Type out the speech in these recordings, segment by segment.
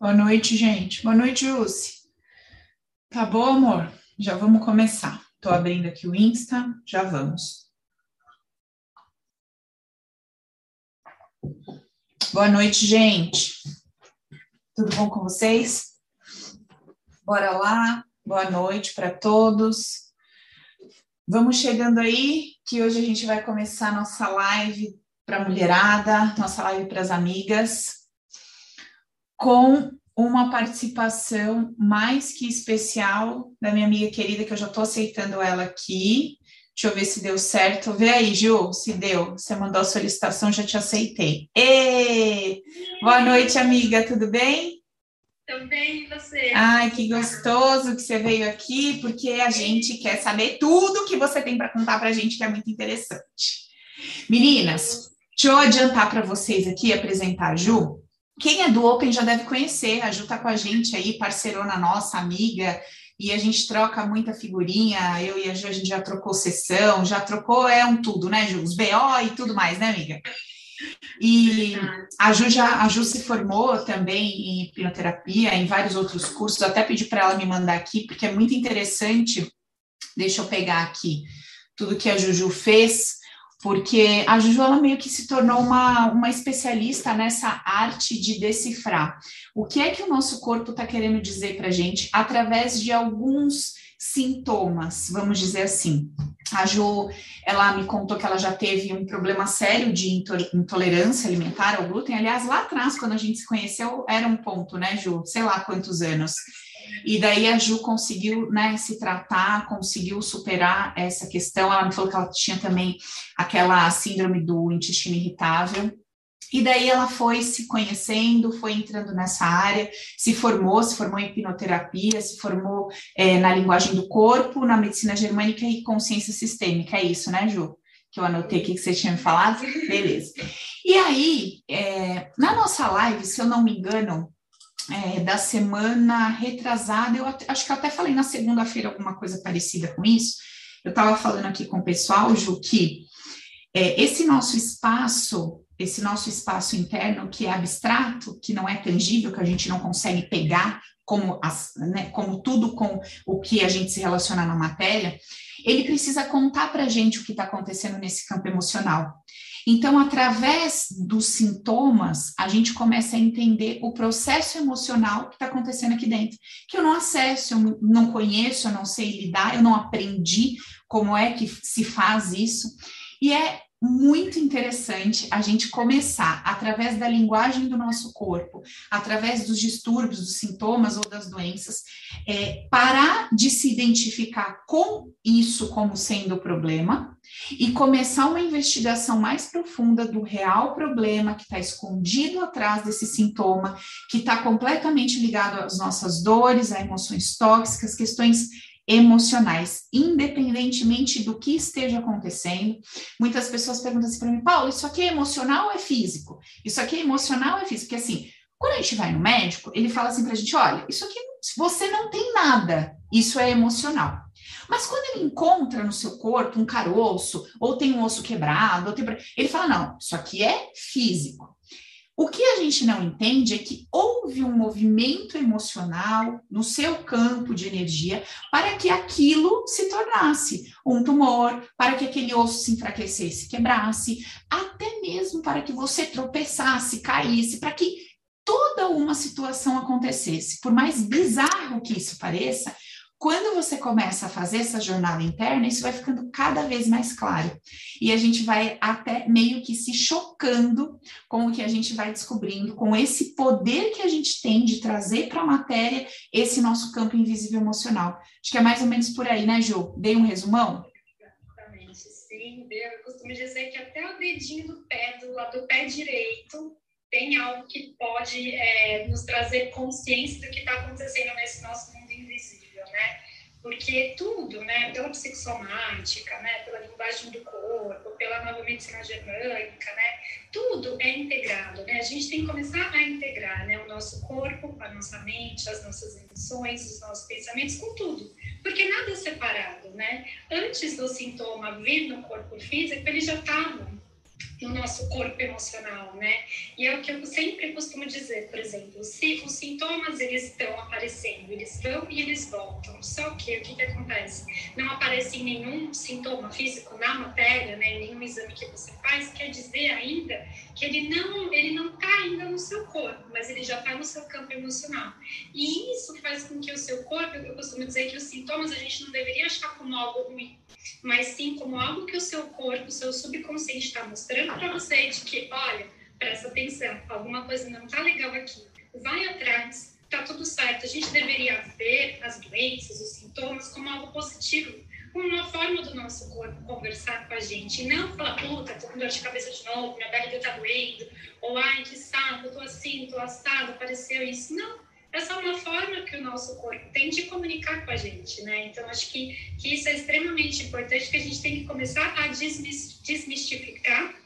Boa noite, gente. Boa noite, Jussi. Tá bom, amor? Já vamos começar. Tô abrindo aqui o Insta, já vamos. Boa noite, gente. Tudo bom com vocês? Bora lá. Boa noite para todos. Vamos chegando aí, que hoje a gente vai começar nossa live para a mulherada, nossa live para as amigas com uma participação mais que especial da minha amiga querida, que eu já estou aceitando ela aqui. Deixa eu ver se deu certo. Vê aí, Ju, se deu. Você mandou a solicitação, já te aceitei. E Boa noite, amiga, tudo bem? Também, e você? Ai, que gostoso que você veio aqui, porque a gente quer saber tudo que você tem para contar para a gente, que é muito interessante. Meninas, deixa eu adiantar para vocês aqui, apresentar a Ju. Quem é do Open já deve conhecer, a Ju tá com a gente aí, parceirona nossa, amiga, e a gente troca muita figurinha, eu e a Ju, a gente já trocou sessão, já trocou, é um tudo, né, Ju? Os BO e tudo mais, né, amiga? E a Ju, já, a Ju se formou também em hipnoterapia, em vários outros cursos, até pedi para ela me mandar aqui, porque é muito interessante, deixa eu pegar aqui tudo que a Juju fez, porque a Juju ela meio que se tornou uma, uma especialista nessa arte de decifrar o que é que o nosso corpo está querendo dizer para a gente através de alguns sintomas, vamos dizer assim. A Ju, ela me contou que ela já teve um problema sério de intolerância alimentar ao glúten. Aliás, lá atrás, quando a gente se conheceu, era um ponto, né, Ju? Sei lá quantos anos. E daí a Ju conseguiu né, se tratar, conseguiu superar essa questão. Ela me falou que ela tinha também aquela síndrome do intestino irritável. E daí ela foi se conhecendo, foi entrando nessa área, se formou, se formou em hipnoterapia, se formou é, na linguagem do corpo, na medicina germânica e consciência sistêmica. É isso, né, Ju? Que eu anotei aqui que você tinha me falado? Beleza. E aí, é, na nossa live, se eu não me engano, é, da semana retrasada, eu acho que eu até falei na segunda-feira alguma coisa parecida com isso. Eu estava falando aqui com o pessoal, Ju, que é, esse nosso espaço, esse nosso espaço interno que é abstrato, que não é tangível, que a gente não consegue pegar como, as, né, como tudo com o que a gente se relaciona na matéria, ele precisa contar para a gente o que está acontecendo nesse campo emocional. Então, através dos sintomas, a gente começa a entender o processo emocional que está acontecendo aqui dentro, que eu não acesso, eu não conheço, eu não sei lidar, eu não aprendi como é que se faz isso. E é muito interessante a gente começar, através da linguagem do nosso corpo, através dos distúrbios, dos sintomas ou das doenças, é, parar de se identificar com isso como sendo o problema e começar uma investigação mais profunda do real problema que está escondido atrás desse sintoma, que está completamente ligado às nossas dores, a emoções tóxicas, questões emocionais, independentemente do que esteja acontecendo. Muitas pessoas perguntam assim para mim, Paulo, isso aqui é emocional ou é físico? Isso aqui é emocional ou é físico? Porque assim, quando a gente vai no médico, ele fala assim para a gente, olha, isso aqui, você não tem nada, isso é emocional. Mas quando ele encontra no seu corpo um caroço, ou tem um osso quebrado, tem... ele fala, não, isso aqui é físico. O que a gente não entende é que houve um movimento emocional no seu campo de energia para que aquilo se tornasse um tumor, para que aquele osso se enfraquecesse, quebrasse, até mesmo para que você tropeçasse, caísse, para que toda uma situação acontecesse. Por mais bizarro que isso pareça, quando você começa a fazer essa jornada interna, isso vai ficando cada vez mais claro. E a gente vai até meio que se chocando com o que a gente vai descobrindo, com esse poder que a gente tem de trazer para a matéria esse nosso campo invisível emocional. Acho que é mais ou menos por aí, né, Ju? Dei um resumão? Exatamente, sim. Eu costumo dizer que até o dedinho do pé, do lado do pé direito, tem algo que pode é, nos trazer consciência do que está acontecendo nesse nosso mundo invisível né? Porque tudo, né, pela psicossomática, né, pela linguagem do corpo, pela nova medicina germânica, né, tudo é integrado, né? A gente tem que começar a integrar, né, o nosso corpo, a nossa mente, as nossas emoções, os nossos pensamentos com tudo, porque nada é separado, né? Antes do sintoma vir no corpo físico, eles já estavam no nosso corpo emocional, né? E é o que eu sempre costumo dizer, por exemplo, se os sintomas eles estão aparecendo, eles vão e eles voltam. Só que o que, que acontece? Não aparece nenhum sintoma físico na matéria, né? Nenhum exame que você faz quer dizer ainda que ele não ele não está ainda no seu corpo, mas ele já está no seu campo emocional. E isso faz com que o seu corpo, eu costumo dizer que os sintomas a gente não deveria achar como algo ruim, mas sim como algo que o seu corpo, o seu subconsciente está mostrando para você de que, olha, presta atenção, alguma coisa não está legal aqui, vai atrás, tá tudo certo. A gente deveria ver as doenças, os sintomas como algo positivo, uma forma do nosso corpo conversar com a gente, não falar, puta, tô com dor de cabeça de novo, minha barriga tá doendo, ou ai, que saco, tô assim, tô assado, apareceu isso. Não, essa é uma forma que o nosso corpo tem de comunicar com a gente, né? Então, acho que, que isso é extremamente importante, que a gente tem que começar a desmistificar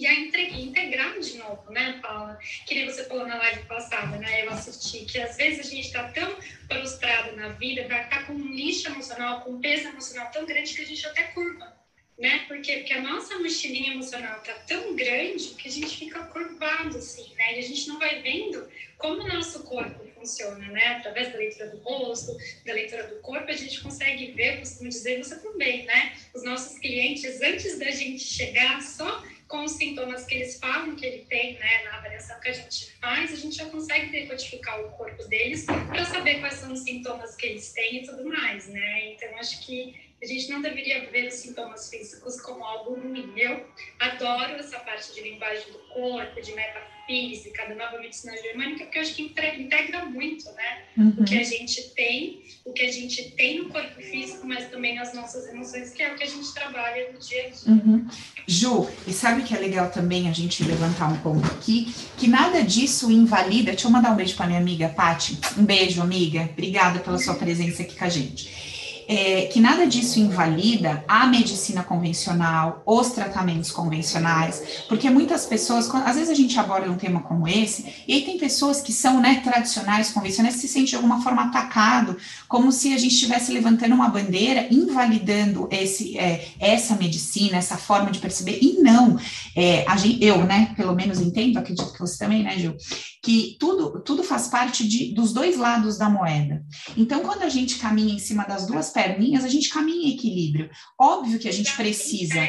e a integrar de novo, né, Paula? Que nem você falou na live passada, né? Eu assisti, que às vezes a gente está tão prostrado na vida, está com um lixo emocional, com um peso emocional tão grande que a gente até curva né? Porque, porque a nossa mochilinha emocional tá tão grande que a gente fica curvado, assim, né? E a gente não vai vendo como o nosso corpo funciona, né? Através da leitura do rosto, da leitura do corpo, a gente consegue ver, costumo dizer, você também, né? Os nossos clientes, antes da gente chegar, só com os sintomas que eles falam que ele tem, né, na avaliação que a gente faz, a gente já consegue decodificar o corpo deles para saber quais são os sintomas que eles têm e tudo mais, né? Então, acho que a gente não deveria ver os sintomas físicos como algo ruim. Eu adoro essa parte de linguagem do corpo, de metafísica, da nova medicina germânica, porque eu acho que integra muito, né? Uhum. O que a gente tem, o que a gente tem no corpo físico, mas também nas nossas emoções, que é o que a gente trabalha no dia a dia. Uhum. Ju, e sabe que é legal também a gente levantar um ponto aqui, que nada disso invalida. Deixa eu mandar um beijo para minha amiga Pati. Um beijo, amiga. Obrigada pela sua presença aqui com a gente é, que nada disso invalida a medicina convencional, os tratamentos convencionais, porque muitas pessoas, às vezes a gente aborda um tema como esse, e aí tem pessoas que são né, tradicionais, convencionais, que se sentem de alguma forma atacado, como se a gente estivesse levantando uma bandeira, invalidando esse, é, essa medicina, essa forma de perceber, e não, é, gente, eu, né, pelo menos entendo, acredito que você também, né, Gil, que tudo, tudo faz parte de, dos dois lados da moeda. Então, quando a gente caminha em cima das duas perninhas, a gente caminha em equilíbrio. Óbvio que a gente precisa.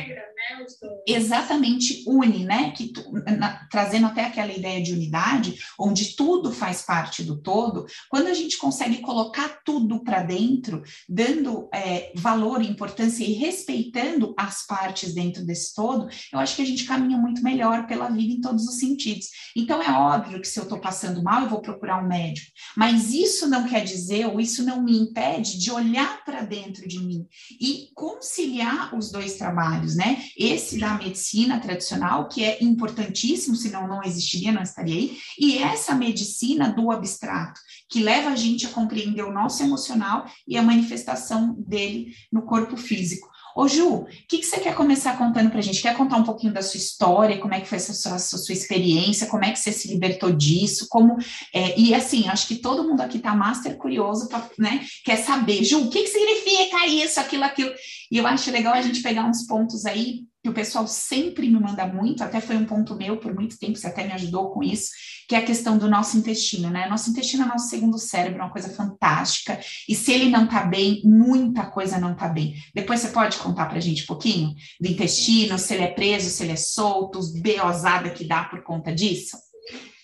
Né, exatamente une, né? Que, na, trazendo até aquela ideia de unidade, onde tudo faz parte do todo, quando a gente consegue colocar tudo para dentro, dando é, valor, importância e respeitando as partes dentro desse todo, eu acho que a gente caminha muito melhor pela vida em todos os sentidos. Então, é óbvio que se eu estou passando mal, eu vou procurar um médico, mas isso não quer dizer, ou isso não me impede de olhar para dentro de mim e conciliar os dois trabalhos, né? Esse da medicina tradicional, que é importantíssimo, senão não existiria, não estaria aí, e essa medicina do abstrato, que leva a gente a compreender o nosso emocional e a manifestação dele no corpo físico. Ô Ju, o que, que, você quer começar contando para a gente? Quer contar um pouquinho da sua história, como é que foi essa sua, sua experiência, como é que você se libertou disso, como... É, e assim, acho que todo mundo aqui está master curioso, pra, né? Quer saber, Ju, o que, que significa isso, aquilo, aquilo? E eu acho legal a gente pegar uns pontos aí que o pessoal sempre me manda muito, até foi um ponto meu por muito tempo, você até me ajudou com isso, que é a questão do nosso intestino, né? Nosso intestino é nosso segundo cérebro, é uma coisa fantástica, e se ele não tá bem, muita coisa não tá bem. Depois você pode contar pra gente um pouquinho do intestino, se ele é preso, se ele é solto, os beozada que dá por conta disso?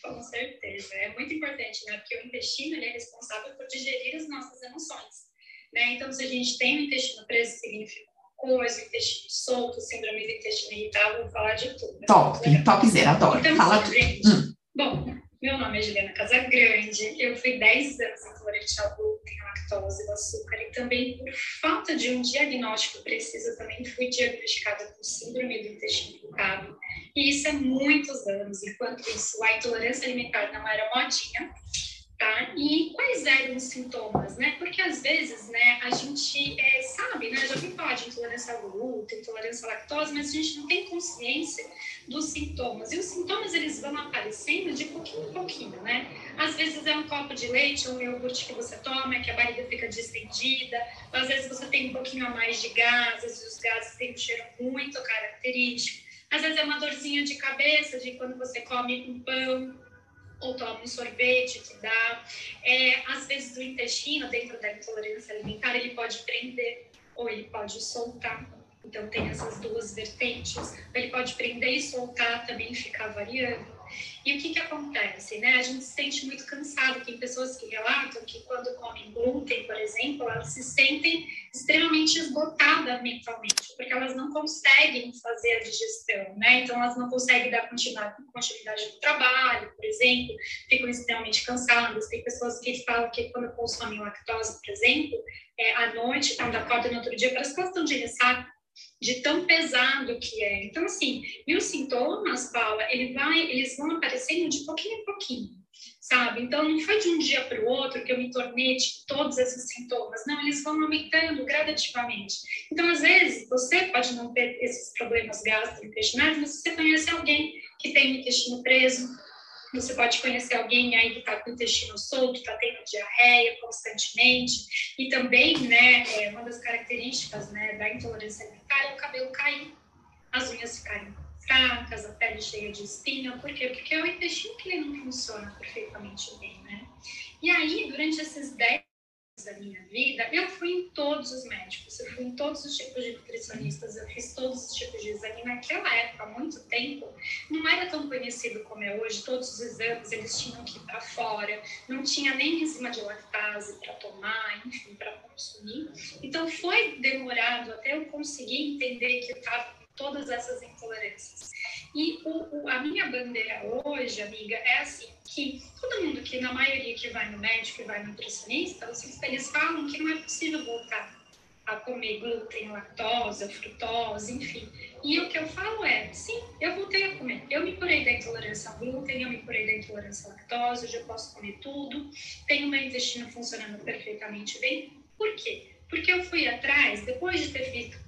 Com certeza, é muito importante, né? Porque o intestino ele é responsável por digerir as nossas emoções. Né? Então, se a gente tem o intestino preso, significa coisa, intestino solto, síndrome do intestino irritável, vou falar de tudo. Né? Top, topzera, adoro. Então, Fala tudo. Gente, hum. Bom, meu nome é Juliana Casagrande, eu fui 10 anos intolerante ao glúten, lactose, açúcar e também por falta de um diagnóstico preciso, também fui diagnosticada com síndrome do intestino irritável. E isso há muitos anos, enquanto isso a intolerância alimentar não era modinha, Tá? E quais eram os sintomas, né? Porque às vezes, intolerância glúten, intolerância à lactose, mas a gente não tem consciência dos sintomas. E os sintomas, eles vão aparecendo de pouquinho em pouquinho, né? Às vezes é um copo de leite ou um iogurte que você toma, que a barriga fica distendida. Às vezes você tem um pouquinho a mais de gases, os gases têm um cheiro muito característico Às vezes é uma dorzinha de cabeça, de quando você come um pão ou toma um sorvete que dá. É, às vezes o intestino, dentro da intolerância alimentar, ele pode prender ou ele pode soltar. Então tem essas duas vertentes. Ele pode prender e soltar, também ficar variando. E o que, que acontece? Né? A gente se sente muito cansado. Tem pessoas que relatam que quando comem glúten, por exemplo, elas se sentem extremamente esgotadas mentalmente, porque elas não conseguem fazer a digestão, né? Então, elas não conseguem dar continuidade, continuidade no trabalho, por exemplo, ficam extremamente cansadas. Tem pessoas que falam que quando consomem lactose, por exemplo, é, à noite, quando acordam no outro dia, parece que elas estão de ressaca de tão pesado que é. Então, assim, e os sintomas, Paula, ele vai, eles vão aparecendo de pouquinho em pouquinho, sabe? Então, não foi de um dia para o outro que eu me tornei tipo, todos esses sintomas. Não, eles vão aumentando gradativamente. Então, às vezes, você pode não ter esses problemas gastrointestinais, mas você conhece alguém que tem o intestino preso, você pode conhecer alguém aí que está com o intestino solto, está tendo diarreia constantemente. E também, né, é, uma das características né, da intolerância alimentar é o cabelo cair, as unhas ficarem fracas, a pele cheia de espinha. Por quê? Porque é o intestino que ele não funciona perfeitamente bem, né? E aí, durante esses 10 da minha vida, eu fui em todos os médicos, eu fui em todos os tipos de nutricionistas, eu fiz todos os tipos de exame. Naquela época, há muito tempo, não era tão conhecido como é hoje, todos os exames eles tinham que ir para fora, não tinha nem enzima de lactase para tomar, enfim, para consumir. Então foi demorado até eu conseguir entender que eu estava todas essas intolerâncias. E o, o, a minha bandeira hoje, amiga, é assim, que todo mundo que, na maioria que vai no médico e vai no nutricionista, eles falam que não é possível voltar a comer glúten, lactose, frutose, enfim. E o que eu falo é, sim, eu voltei a comer. Eu me curei da intolerância ao glúten, eu me curei da intolerância à lactose, hoje eu posso comer tudo, tenho meu intestino funcionando perfeitamente bem. Por quê? Porque eu fui atrás, depois de ter feito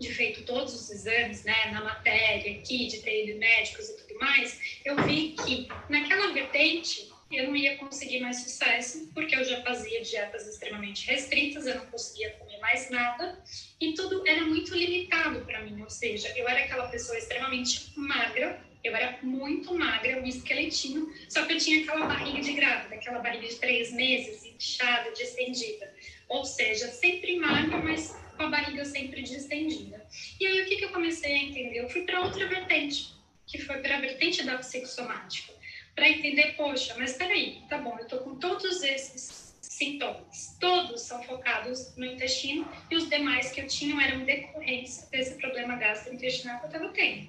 de feito todos os exames, né, na matéria aqui, de ter ido médicos e tudo mais, eu vi que naquela vertente eu não ia conseguir mais sucesso, porque eu já fazia dietas extremamente restritas, eu não conseguia comer mais nada, e tudo era muito limitado para mim, ou seja, eu era aquela pessoa extremamente magra, eu era muito magra, um esqueletinho, só que eu tinha aquela barriga de grávida, aquela barriga de três meses, inchada, distendida. Ou seja, sempre magra, mas com a barriga sempre distendida. E aí, o que, que eu comecei a entender? Eu fui para outra vertente, que foi para a vertente da psicossomática, para entender, poxa, mas peraí, tá bom, eu tô com todos esses sintomas, todos são focados no intestino e os demais que eu tinha eram decorrência desse problema gastrointestinal que eu estava tendo.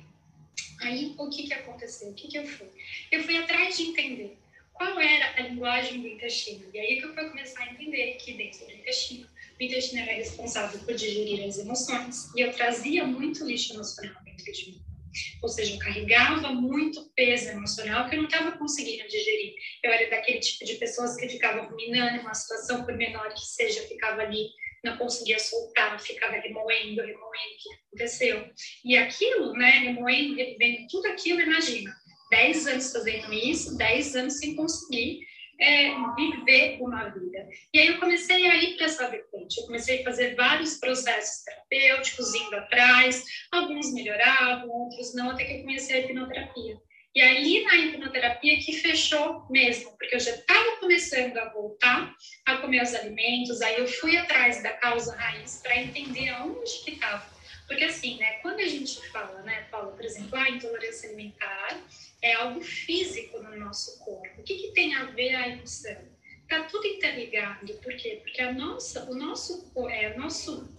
Aí, o que, que aconteceu? O que, que eu fui? Eu fui atrás de entender qual era a linguagem do intestino. E aí que eu fui começar a entender que dentro do intestino o intestino era responsável por digerir as emoções e eu trazia muito lixo emocional dentro de mim. Ou seja, eu carregava muito peso emocional que eu não estava conseguindo digerir. Eu era daquele tipo de pessoas que ficava ruminando uma situação, por menor que seja, ficava ali, não conseguia soltar, ficava remoendo, remoendo o que aconteceu. E aquilo, né, remoendo, revivendo tudo aquilo, imagina, 10 anos fazendo isso, 10 anos sem conseguir é, viver uma vida. E aí eu comecei a ir para essa vertente. Eu comecei a fazer vários processos terapêuticos, indo atrás. Alguns melhoravam, outros não, até que eu comecei a hipnoterapia. E ali na hipnoterapia que fechou mesmo, porque eu já estava começando a voltar a comer os alimentos, aí eu fui atrás da causa raiz para entender aonde que estava. Porque assim, né, quando a gente fala, né, Paula, por exemplo, a intolerância alimentar, é algo físico no nosso corpo. O que, que tem a ver a emoção? Está tudo interligado. Por quê? Porque a nossa, o nosso, é, nosso,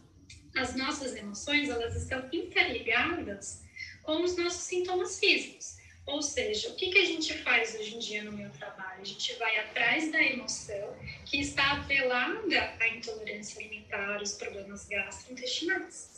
as nossas emoções elas estão interligadas com os nossos sintomas físicos. Ou seja, o que, que a gente faz hoje em dia no meu trabalho? A gente vai atrás da emoção que está atrelada à intolerância alimentar, os problemas gastrointestinais.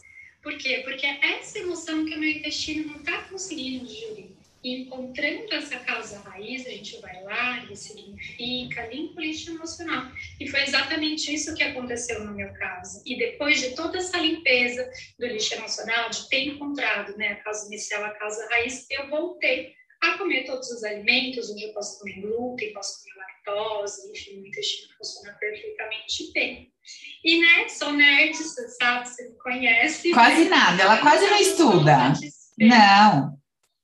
Por quê? Porque é essa emoção que o meu intestino não está conseguindo digerir. E encontrando essa causa raiz, a gente vai lá, ressignifica, limpa o lixo emocional. E foi exatamente isso que aconteceu no meu caso. E depois de toda essa limpeza do lixo emocional, de ter encontrado né, a causa inicial, a causa raiz, eu voltei a comer todos os alimentos, onde eu posso comer glúten, posso comer lactose, enfim, o intestino funciona perfeitamente bem. E, né, sou nerd, você sabe, você me conhece. Quase nada, ela quase não estuda. Não.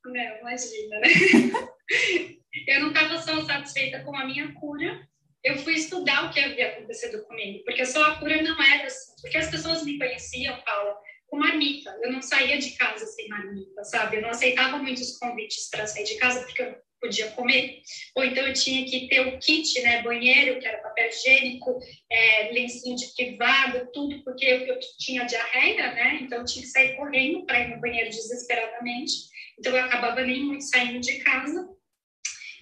Não, imagina, né? eu não estava só satisfeita com a minha cura, eu fui estudar o que havia acontecido comigo, porque só a cura não era assim, porque as pessoas me conheciam, Paula, com marmita. Eu não saía de casa sem marmita, sabe? Eu não aceitava muitos convites para sair de casa porque eu podia comer. Ou então eu tinha que ter o kit, né? Banheiro, que era papel higiênico, é, lencinho de privado, tudo, porque eu, eu tinha diarreia, né? Então eu tinha que sair correndo para ir no banheiro desesperadamente. Então eu acabava nem muito saindo de casa.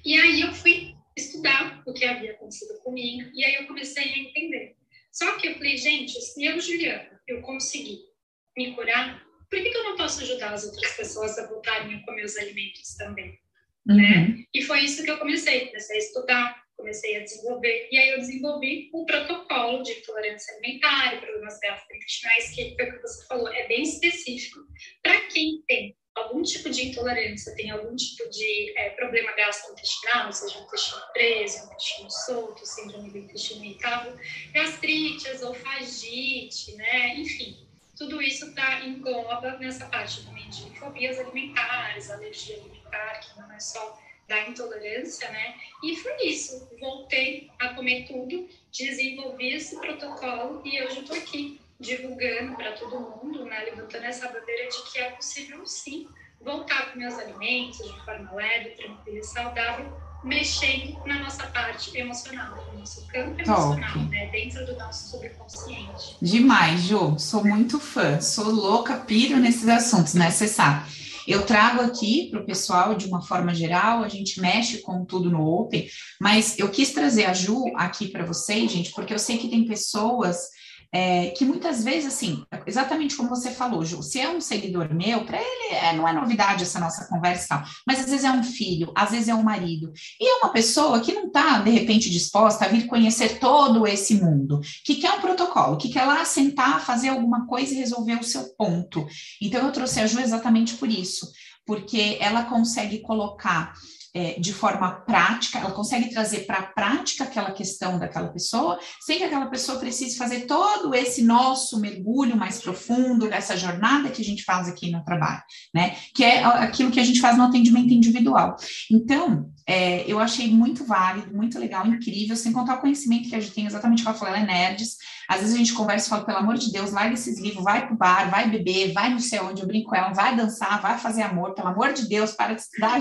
E aí eu fui estudar o que havia acontecido comigo, e aí eu comecei a entender. Só que eu falei, gente, se eu, Juliana, eu consegui me curar, por que, que eu não posso ajudar as outras pessoas a voltarem a comer os alimentos também? Uhum. Né? E foi isso que eu comecei, comecei a estudar, comecei a desenvolver, e aí eu desenvolvi um protocolo de intolerância alimentar, problemas gastrointestinais, que foi o que você falou, é bem específico para quem tem algum tipo de intolerância, tem algum tipo de é, problema gastrointestinal, seja um intestino preso, um intestino solto, síndrome do intestino irritável, gastrite, esofagite, né? Enfim, tudo isso tá, engloba nessa parte também de fobias alimentares, alergia alimentar, que não é só da intolerância, né? E foi isso. Voltei a comer tudo, desenvolvi esse protocolo e hoje estou aqui divulgando para todo mundo, né, levantando essa bandeira de que é possível sim voltar com meus alimentos de forma leve, tranquila e saudável, mexendo na nossa parte emocional, no nosso campo emocional, Top. né, dentro do nosso subconsciente. Demais, Ju, sou muito fã, sou louca, piro nesses assuntos, né, você sabe. Eu trago aqui para o pessoal de uma forma geral, a gente mexe com tudo no Open, mas eu quis trazer a Ju aqui para vocês, gente, porque eu sei que tem pessoas é, que muitas vezes, assim, exatamente como você falou, Ju, se é um seguidor meu, para ele é, não é novidade essa nossa conversa, tal, mas às vezes é um filho, às vezes é um marido, e é uma pessoa que não está, de repente, disposta a vir conhecer todo esse mundo, que quer um protocolo, que quer lá sentar, fazer alguma coisa e resolver o seu ponto. Então, eu trouxe a Ju exatamente por isso, porque ela consegue colocar é, de forma prática, ela consegue trazer para a prática aquela questão daquela pessoa, sem que aquela pessoa precise fazer todo esse nosso mergulho mais profundo, essa jornada que a gente faz aqui no trabalho, né? Que é aquilo que a gente faz no atendimento individual. Então, é, eu achei muito válido, muito legal, incrível, sem contar o conhecimento que a gente tem, exatamente como eu falei, ela é nerds. Às vezes a gente conversa e fala, pelo amor de Deus, larga esses livros, vai pro bar, vai beber, vai não sei onde, eu brinco com ela, vai dançar, vai fazer amor, pelo amor de Deus, para de estudar,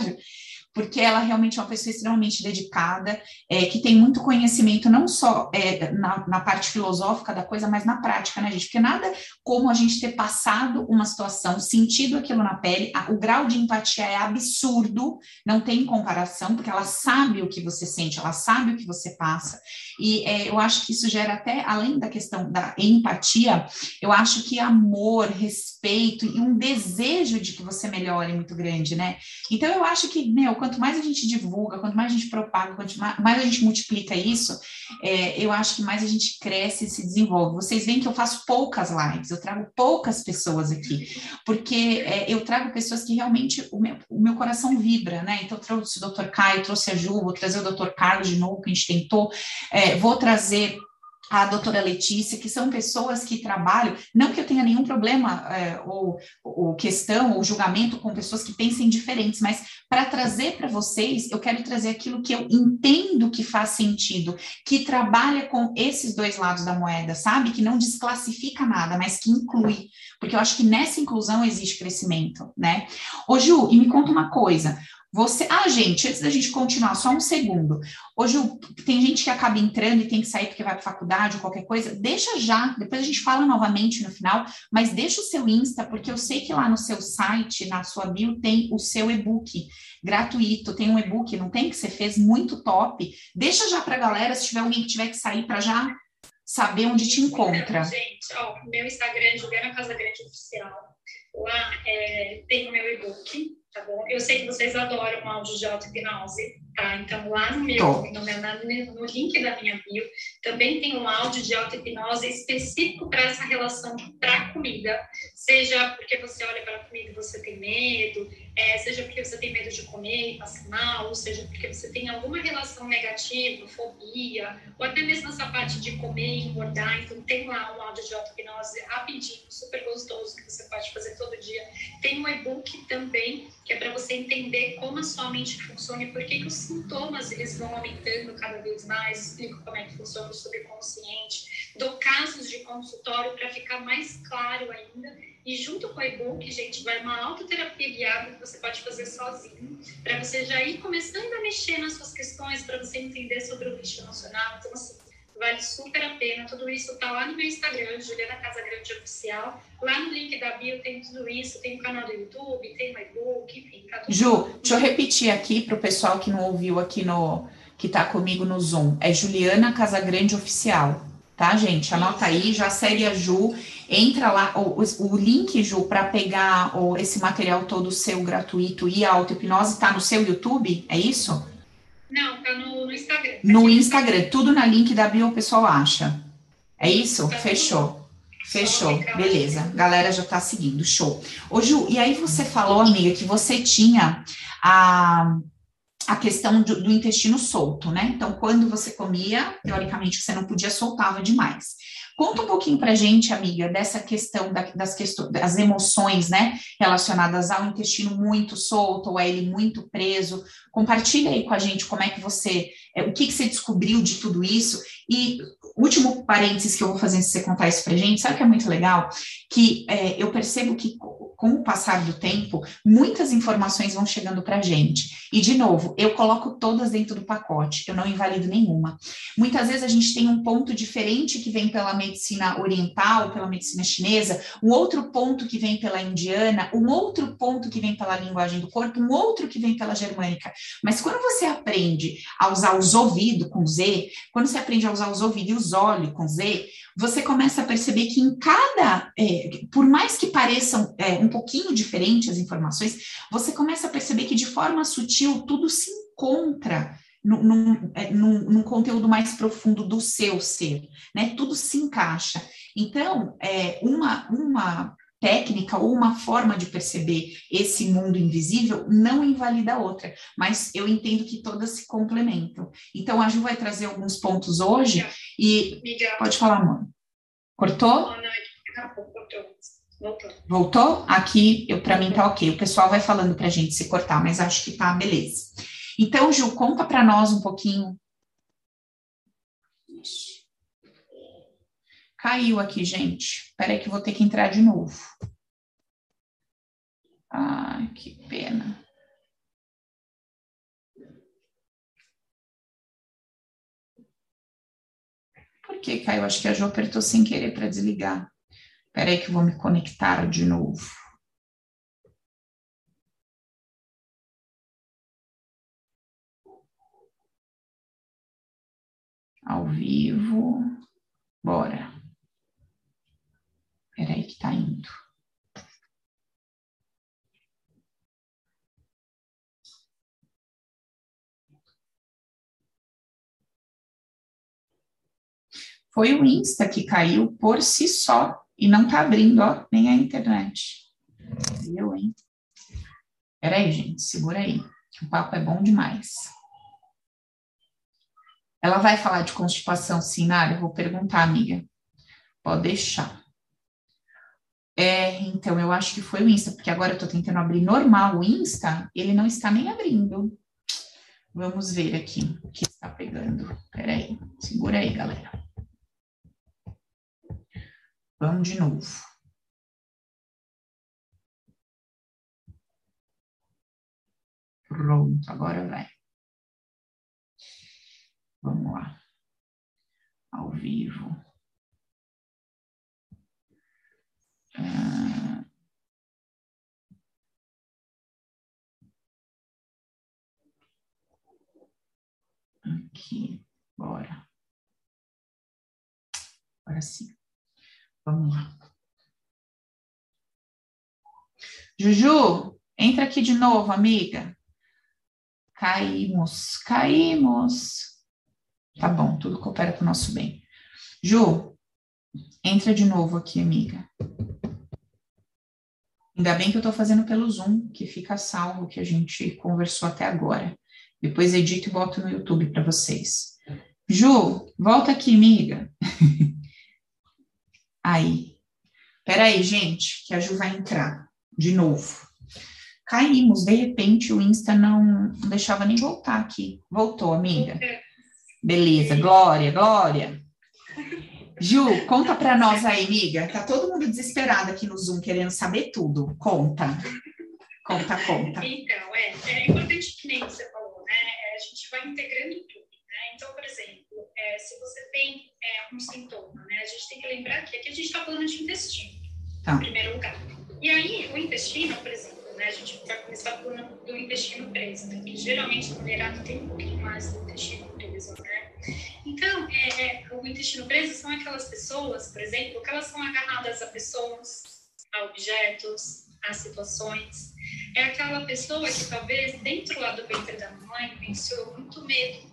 porque ela realmente é uma pessoa extremamente dedicada, é, que tem muito conhecimento, não só é, na, na, parte filosófica da coisa, mas na prática, né, gente? Porque nada como a gente ter passado uma situação, sentido aquilo na pele, a, o grau de empatia é absurdo, não tem comparação, porque ela sabe o que você sente, ela sabe o que você passa, e é, eu acho que isso gera até, além da questão da empatia, eu acho que amor, respeito e um desejo de que você melhore muito grande, né? Então, eu acho que, meu, quanto mais a gente divulga, quanto mais a gente propaga, quanto mais a gente multiplica isso, é, eu acho que mais a gente cresce e se desenvolve. Vocês veem que eu faço poucas lives, eu trago poucas pessoas aqui, porque é, eu trago pessoas que realmente o meu, o meu, coração vibra, né? Então, trouxe o Dr. Caio, trouxe a Ju, vou trazer o Dr. Carlos de novo, que a gente tentou, é, vou trazer a doutora Letícia, que são pessoas que trabalham, não que eu tenha nenhum problema é, ou, ou, questão ou julgamento com pessoas que pensem diferentes, mas para trazer para vocês, eu quero trazer aquilo que eu entendo que faz sentido, que trabalha com esses dois lados da moeda, sabe? Que não desclassifica nada, mas que inclui, porque eu acho que nessa inclusão existe crescimento, né? Ô Ju, e me conta uma coisa, você, ah, gente, antes da gente continuar, só um segundo. Hoje tem gente que acaba entrando e tem que sair porque vai para faculdade ou qualquer coisa. Deixa já, depois a gente fala novamente no final, mas deixa o seu Insta, porque eu sei que lá no seu site, na sua bio, tem o seu e-book gratuito. Tem um e-book, não tem que você fez muito top. Deixa já para a galera, se tiver alguém que tiver que sair para já saber onde te encontra. gente, ó, meu Instagram é Juliana Casagrande Oficial. Lá é, tem o meu e-book tá bom? Eu sei que vocês adoram áudio de auto-hipnose, tá? Então, lá no meu, no, meu, no link da minha bio, também tem um áudio de auto-hipnose específico para essa relação para comida. seja porque você olha para a comida e você tem medo, é, seja porque você tem medo de comer e passa mal, ou seja porque você tem alguma relação negativa, fobia, ou até mesmo essa parte de comer e engordar. Então, tem lá um áudio de auto-hipnose rapidinho, super gostoso, Tem um e-book também, que é para você entender como a sua mente funciona e por que, que os sintomas eles vão aumentando cada vez mais. Explico como é que funciona o subconsciente. Dou casos de consultório para ficar mais claro ainda e junto com o e-book, gente, vai uma autoterapia guiada que você pode fazer sozinho, para você já ir começando a mexer nas suas questões, para você entender sobre o lixo emocional. Então, assim, vale super a pena. Tudo isso tá lá no meu Instagram, Juliana Casagrande Oficial. Lá no link da bio tem tudo isso, tem o canal do YouTube, tem o e-book, enfim, tá tudo. Ju, deixa eu repetir aqui para o pessoal que não ouviu aqui no que está comigo no Zoom. É Juliana Casagrande Oficial, tá, gente? Anota aí, já segue a Ju entra lá, o, o link, Ju, para pegar o, esse material todo seu gratuito e a auto-hipnose está no seu YouTube, é isso? Não, tá no, no Instagram. No Instagram, tudo na link da bio o pessoal acha. É isso? Tá Fechou. Fechou, beleza. Galera já tá seguindo, show. Ô Ju, e aí você falou, amiga, que você tinha a, a questão do, do intestino solto, né? Então, quando você comia, teoricamente você não podia, soltava demais. Conta um pouquinho para gente, amiga, dessa questão da, das questões, das emoções, né, relacionadas ao intestino muito solto ou a ele muito preso. Compartilha aí com a gente como é que você, é, o que, que você descobriu de tudo isso. E último parênteses que eu vou fazer se você contar isso para gente, sabe que é muito legal? Que é, eu percebo que com o passar do tempo, muitas informações vão chegando para a gente. E, de novo, eu coloco todas dentro do pacote, eu não invalido nenhuma. Muitas vezes a gente tem um ponto diferente que vem pela medicina oriental, pela medicina chinesa, um outro ponto que vem pela indiana, um outro ponto que vem pela linguagem do corpo, um outro que vem pela germânica. Mas quando você aprende a usar os ouvidos com Z, quando você aprende a usar os ouvidos e os olhos com Z, você começa a perceber que em cada, é, por mais que pareçam é, um pouquinho diferentes as informações, você começa a perceber que de forma sutil tudo se encontra num, num, é, num, num conteúdo mais profundo do seu ser, né? Tudo se encaixa. Então, é, uma, uma técnica ou uma forma de perceber esse mundo invisível não invalida a outra, mas eu entendo que todas se complementam. Então, a Ju vai trazer alguns pontos hoje e... Pode falar, amor. Cortou? Voltou. Voltou? Aqui, para mim tá ok. O pessoal vai falando para a gente se cortar, mas acho que tá beleza. Então, Ju, conta para nós um pouquinho. Caiu aqui, gente. Espera aí que vou ter que entrar de novo. Ai, que pena. Por que caiu? Acho que a Jo apertou sem querer para desligar. Espera aí que eu vou me conectar de novo. Ao vivo. Bora. Espera aí que tá indo. Foi o Insta que caiu por si só e não tá abrindo, ó, nem a internet. Eu, hein? Peraí, gente, segura aí, que o papo é bom demais. Ela vai falar de constipação sim, Nara? Eu vou perguntar, amiga. Pode deixar. É, então, eu acho que foi o Insta, porque agora eu tô tentando abrir normal o Insta, ele não está nem abrindo. Vamos ver aqui o que está pegando. Peraí, segura aí, galera. Vamos de novo. Pronto, agora vai. Vamos lá. Ao vivo. Ah. Aqui, bora. Agora sim. Vamos lá. Juju, entra aqui de novo, amiga. Caímos, caímos. Tá bom, tudo coopera para o nosso bem. Ju, entra de novo aqui, amiga. Ainda bem que eu estou fazendo pelo Zoom, que fica salvo que a gente conversou até agora. Depois edito e boto no YouTube para vocês. Ju, volta aqui, amiga. Aí. Peraí, gente, que a Ju vai entrar de novo. Caímos, de repente o Insta não, não deixava nem voltar aqui. Voltou, amiga. Beleza, Glória, Glória. Ju, conta para nós aí, amiga. Tá todo mundo desesperado aqui no Zoom, querendo saber tudo. Conta. Conta, conta. Então, é, é importante que nem você falou, né? É, a gente vai integrando tudo, né? Então, por exemplo, é, se você tem é, um sintoma, né? A gente tem que lembrar que aqui a gente está falando de intestino, tá. em primeiro lugar. E aí, o intestino, por exemplo, né? A gente vai começar falando do intestino preso, né? Que geralmente o mulherado tem um pouquinho mais do intestino preso, né? Então, é, é, o intestino preso são aquelas pessoas, por exemplo, que elas são agarradas a pessoas, a objetos, a situações. É aquela pessoa que talvez dentro lá do ventre da mãe venceu muito medo,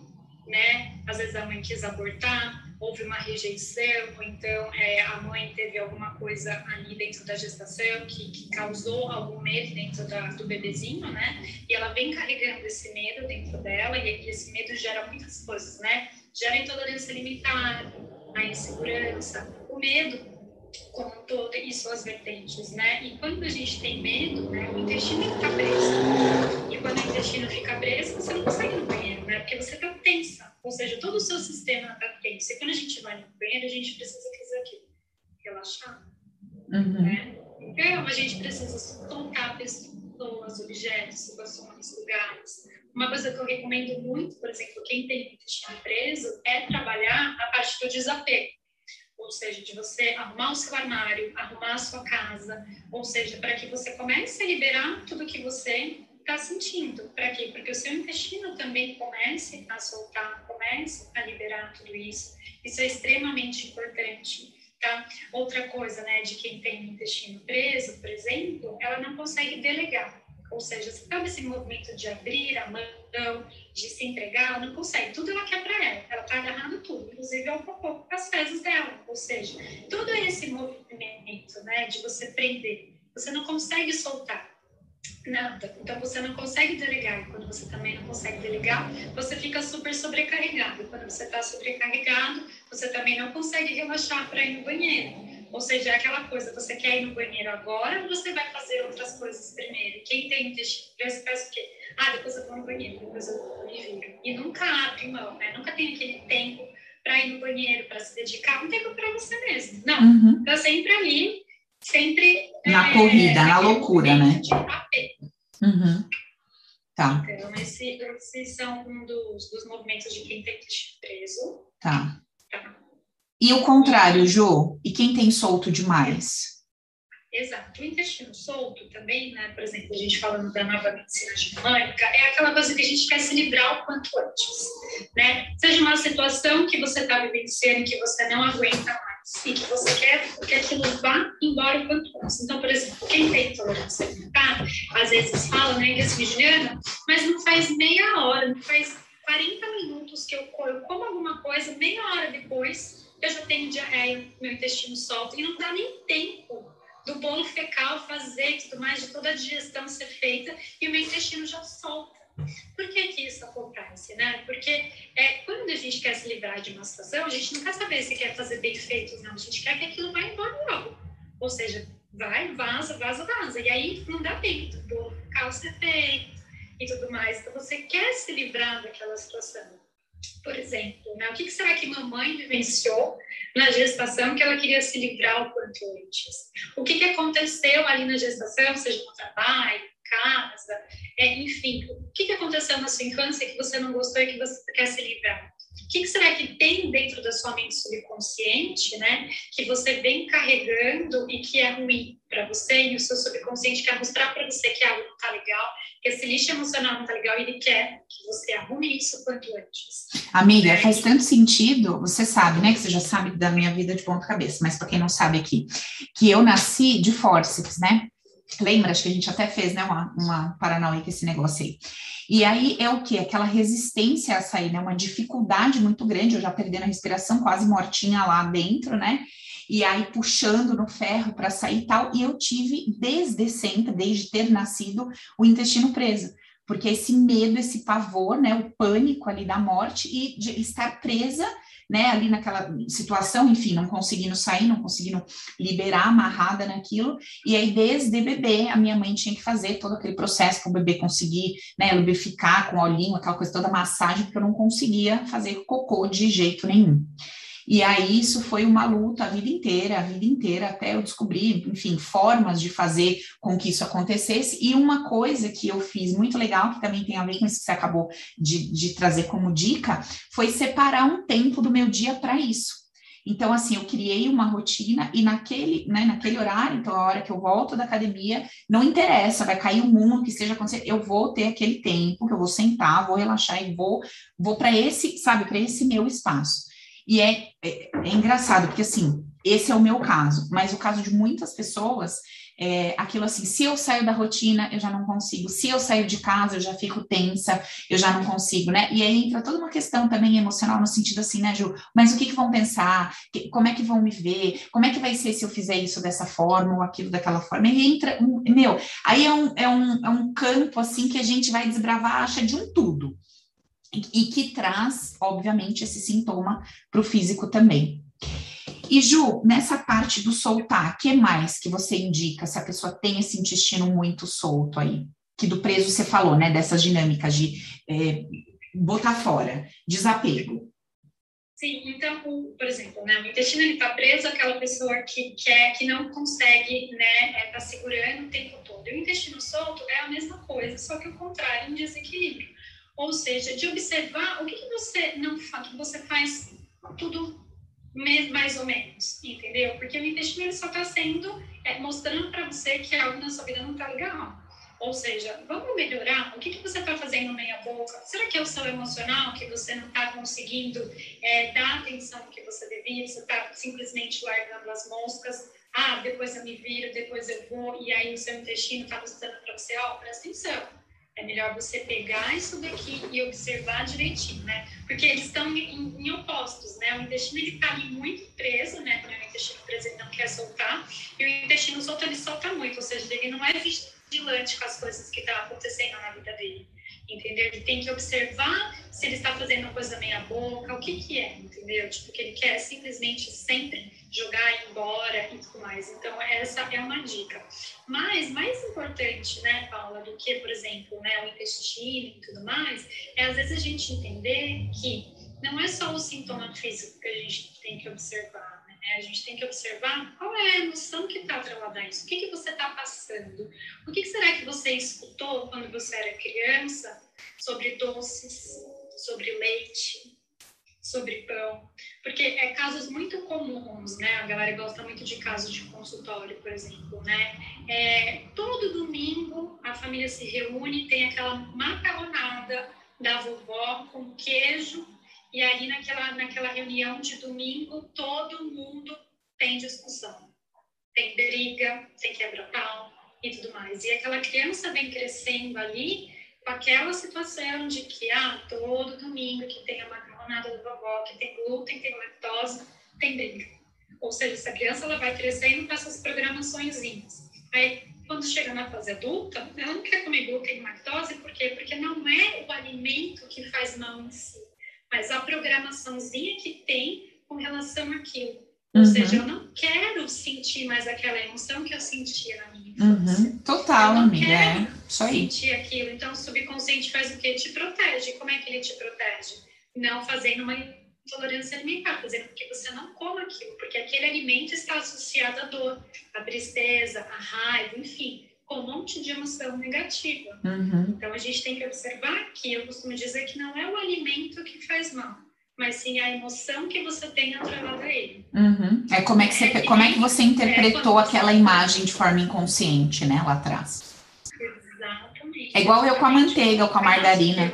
né? Às vezes a mãe quis abortar, houve uma rejeição, ou então é, a mãe teve alguma coisa ali dentro da gestação que, que causou algum medo dentro da, do bebezinho, né? E ela vem carregando esse medo dentro dela, e esse medo gera muitas coisas, né? Gera intolerância alimentar, a insegurança, o medo como um todo e suas vertentes, né? E quando a gente tem medo, né, o intestino fica preso. E quando o intestino fica preso, você não consegue ir no banheiro, né? Porque você está tensa. Ou seja, todo o seu sistema está tenso. E quando a gente vai no banheiro, a gente precisa fazer aqui, relaxar, uhum. né? Então, a gente precisa soltar pessoas, objetos, situações, lugares. Uma coisa que eu recomendo muito, por exemplo, quem tem intestino preso, é trabalhar a parte do desapego ou seja, de você arrumar o seu armário, arrumar a sua casa, ou seja, para que você comece a liberar tudo que você está sentindo. Para quê? Porque o seu intestino também comece a soltar, comece a liberar tudo isso. Isso é extremamente importante. Tá? Outra coisa, né, de quem tem intestino preso, por exemplo, ela não consegue delegar. Ou seja, sabe esse movimento de abrir a mão, de se entregar, ela não consegue. Tudo ela quer para ela. Ela está agarrando tudo, inclusive ao cocô, as fezes dela. Ou seja, todo esse movimento né, de você prender, você não consegue soltar nada. Então você não consegue delegar. Quando você também não consegue delegar, você fica super sobrecarregado. Quando você está sobrecarregado, você também não consegue relaxar para ir no banheiro. Ou seja, é aquela coisa, você quer ir no banheiro agora ou você vai fazer outras coisas primeiro? Quem tem intestino preso faz o quê? Ah, depois eu vou no banheiro, depois eu me viro. E nunca abre mão, né? Nunca tem aquele tempo para ir no banheiro, para se dedicar, um tempo para você mesmo. Não, uhum. tá sempre ali, sempre... Na é, corrida, na loucura, né? Uhum. Tá. Então, esse, esses são um dos, dos movimentos de quem tem intestino preso. Tá. Tá. E o contrário, Jo? E quem tem solto demais? Exato. O intestino solto também, né? Por exemplo, a gente falando da nova medicina germânica, é aquela coisa que a gente quer se livrar o quanto antes, né? Seja uma situação que você está vivenciando que você não aguenta mais e que você quer que aquilo vá embora o quanto antes. Então, por exemplo, quem tem intolerância alimentar, às vezes fala, né, que é Juliana, mas não faz meia hora, não faz 40 minutos que eu como alguma coisa, meia hora depois eu já tenho diarreia, meu intestino solto, e não dá nem tempo do bolo fecal fazer tudo mais, de toda a digestão ser feita, e o meu intestino já solta. Por que, que isso acontece, né? Porque é, quando a gente quer se livrar de uma situação, a gente não quer saber se quer fazer bem feito, não. A gente quer que aquilo vá embora logo. Ou seja, vai, vaza, vaza, vaza. E aí não dá tempo do bolo fecal ser feito e tudo mais. Então você quer se livrar daquela situação por exemplo, né? O que, será que mamãe vivenciou na gestação que ela queria se livrar o quanto antes? O que, que aconteceu ali na gestação, seja no trabalho, casa, é, enfim, o que, que aconteceu na sua infância que você não gostou e que você quer se livrar? O que, que será que tem dentro da sua mente subconsciente, né, que você vem carregando e que é ruim para você e o seu subconsciente quer mostrar para você que algo não está legal porque esse lixo emocional não tá legal e ele quer que você arrume isso quanto antes. Amiga, faz tanto sentido, você sabe, né, que você já sabe da minha vida de ponta cabeça, mas para quem não sabe aqui, que eu nasci de fórceps, né? Lembra? Acho que a gente até fez, né, uma, uma Paranauê com esse negócio aí. E aí é o que? Aquela resistência a sair, né? Uma dificuldade muito grande, eu já perdendo a respiração, quase mortinha lá dentro, né? e aí puxando no ferro para sair e tal, e eu tive desde sempre, desde ter nascido, o intestino preso porque esse medo, esse pavor, né, o pânico ali da morte e de estar presa, né, ali naquela situação, enfim, não conseguindo sair, não conseguindo liberar, amarrada naquilo, e aí desde bebê a minha mãe tinha que fazer todo aquele processo para o bebê conseguir, né, lubrificar com olhinho, aquela coisa toda, massagem, porque eu não conseguia fazer cocô de jeito nenhum. E aí isso foi uma luta a vida inteira, a vida inteira, até eu descobrir, enfim, formas de fazer com que isso acontecesse. E uma coisa que eu fiz muito legal, que também tem a ver com isso que você acabou de, de trazer como dica, foi separar um tempo do meu dia para isso. Então, assim, eu criei uma rotina e naquele, né, naquele horário, então a hora que eu volto da academia, não interessa, vai cair o mundo, que esteja acontecendo, eu vou ter aquele tempo que eu vou sentar, vou relaxar e vou, vou para esse, sabe, para esse meu espaço. E é, é, é, engraçado, porque assim, esse é o meu caso, mas o caso de muitas pessoas é aquilo assim: se eu saio da rotina, eu já não consigo, se eu saio de casa, eu já fico tensa, eu já não consigo, né? E aí entra toda uma questão também emocional, no sentido assim, né, Ju? Mas o que, que vão pensar? Como é que vão me ver? Como é que vai ser se eu fizer isso dessa forma ou aquilo daquela forma? E entra, um, meu, aí é um, é, um, é um campo assim que a gente vai desbravar, acha de um tudo e que traz, obviamente, esse sintoma para o físico também. E Ju, nessa parte do soltar, que mais que você indica se a pessoa tem esse intestino muito solto aí? Que do preso você falou, né? Dessas dinâmicas de é, botar fora, desapego. Sim, então, por exemplo, né, o intestino ele está preso aquela pessoa que quer, que não consegue, né, é, tá segurando o tempo todo. E o intestino solto é a mesma coisa, só que o contrário, em desequilíbrio. Ou seja, de observar o que, que você não faz, que você faz tudo mais ou menos, entendeu? Porque o intestino só está sendo, é, mostrando para você que algo na sua vida não está legal. Ou seja, vamos melhorar? O que, que você está fazendo meia boca? Será que é o seu emocional que você não está conseguindo é, dar atenção que você devia? Você está simplesmente largando as moscas? Ah, depois eu me viro, depois eu vou, e aí o seu intestino está mostrando para você, ó, oh, presta atenção é melhor você pegar isso daqui e observar direitinho, né? Porque eles estão em, em, opostos, né? O intestino ele está ali muito preso, né? Quando o intestino preso ele não quer soltar, e o intestino solto ele solta muito, ou seja, ele não é vigilante com as coisas que estão tá acontecendo na vida dele entendeu? Ele tem que observar se ele está fazendo uma coisa meia boca, o que que é, entendeu? Tipo, que ele quer simplesmente sempre jogar embora e tudo mais. Então, essa é uma dica. Mas, mais importante, né, Paula, do que, por exemplo, né, o intestino e tudo mais, é às vezes a gente entender que não é só o sintoma físico que a gente tem que observar, né? A gente tem que observar qual é a emoção que está atrelada a isso. O que, que você está passando? O que, que será que você escutou quando você era criança sobre doces, sobre leite, sobre pão? Porque é casos muito comuns, né? A galera gosta muito de casos de consultório, por exemplo, né? É, todo domingo a família se reúne, tem aquela macarronada da vovó com queijo e aí, naquela, naquela reunião de domingo, todo mundo tem discussão. Tem briga, tem quebra-pau e tudo mais. E aquela criança vem crescendo ali com aquela situação de que, ah, todo domingo que tem a macarronada do vovó, que tem glúten, tem lactose, tem briga. Ou seja, essa criança ela vai crescendo com essas programações. Aí, quando chega na fase adulta, ela não quer comer glúten e lactose, por quê? Porque não é o alimento que faz mal em si mas a programaçãozinha que tem com relação àquilo. Ou uhum. seja, eu não quero sentir mais aquela emoção que eu sentia na minha infância. Uhum. Total, eu não amiga. Quero é. Isso aí. sentir aquilo. Então, o subconsciente faz o quê? Te protege. Como é que ele te protege? Não fazendo uma intolerância alimentar, fazendo com que você não coma aquilo, porque aquele alimento está associado à dor, à tristeza, à raiva, enfim com um monte de emoção negativa. Uhum. Então a gente tem que observar que eu costumo dizer que não é o alimento que faz mal, mas sim a emoção que você tem atrelada a ele. Uhum. É como é que você, é, como é que você interpretou é aquela imagem de forma inconsciente, né, lá atrás? Exatamente. É igual eu com a manteiga ou com a margarina.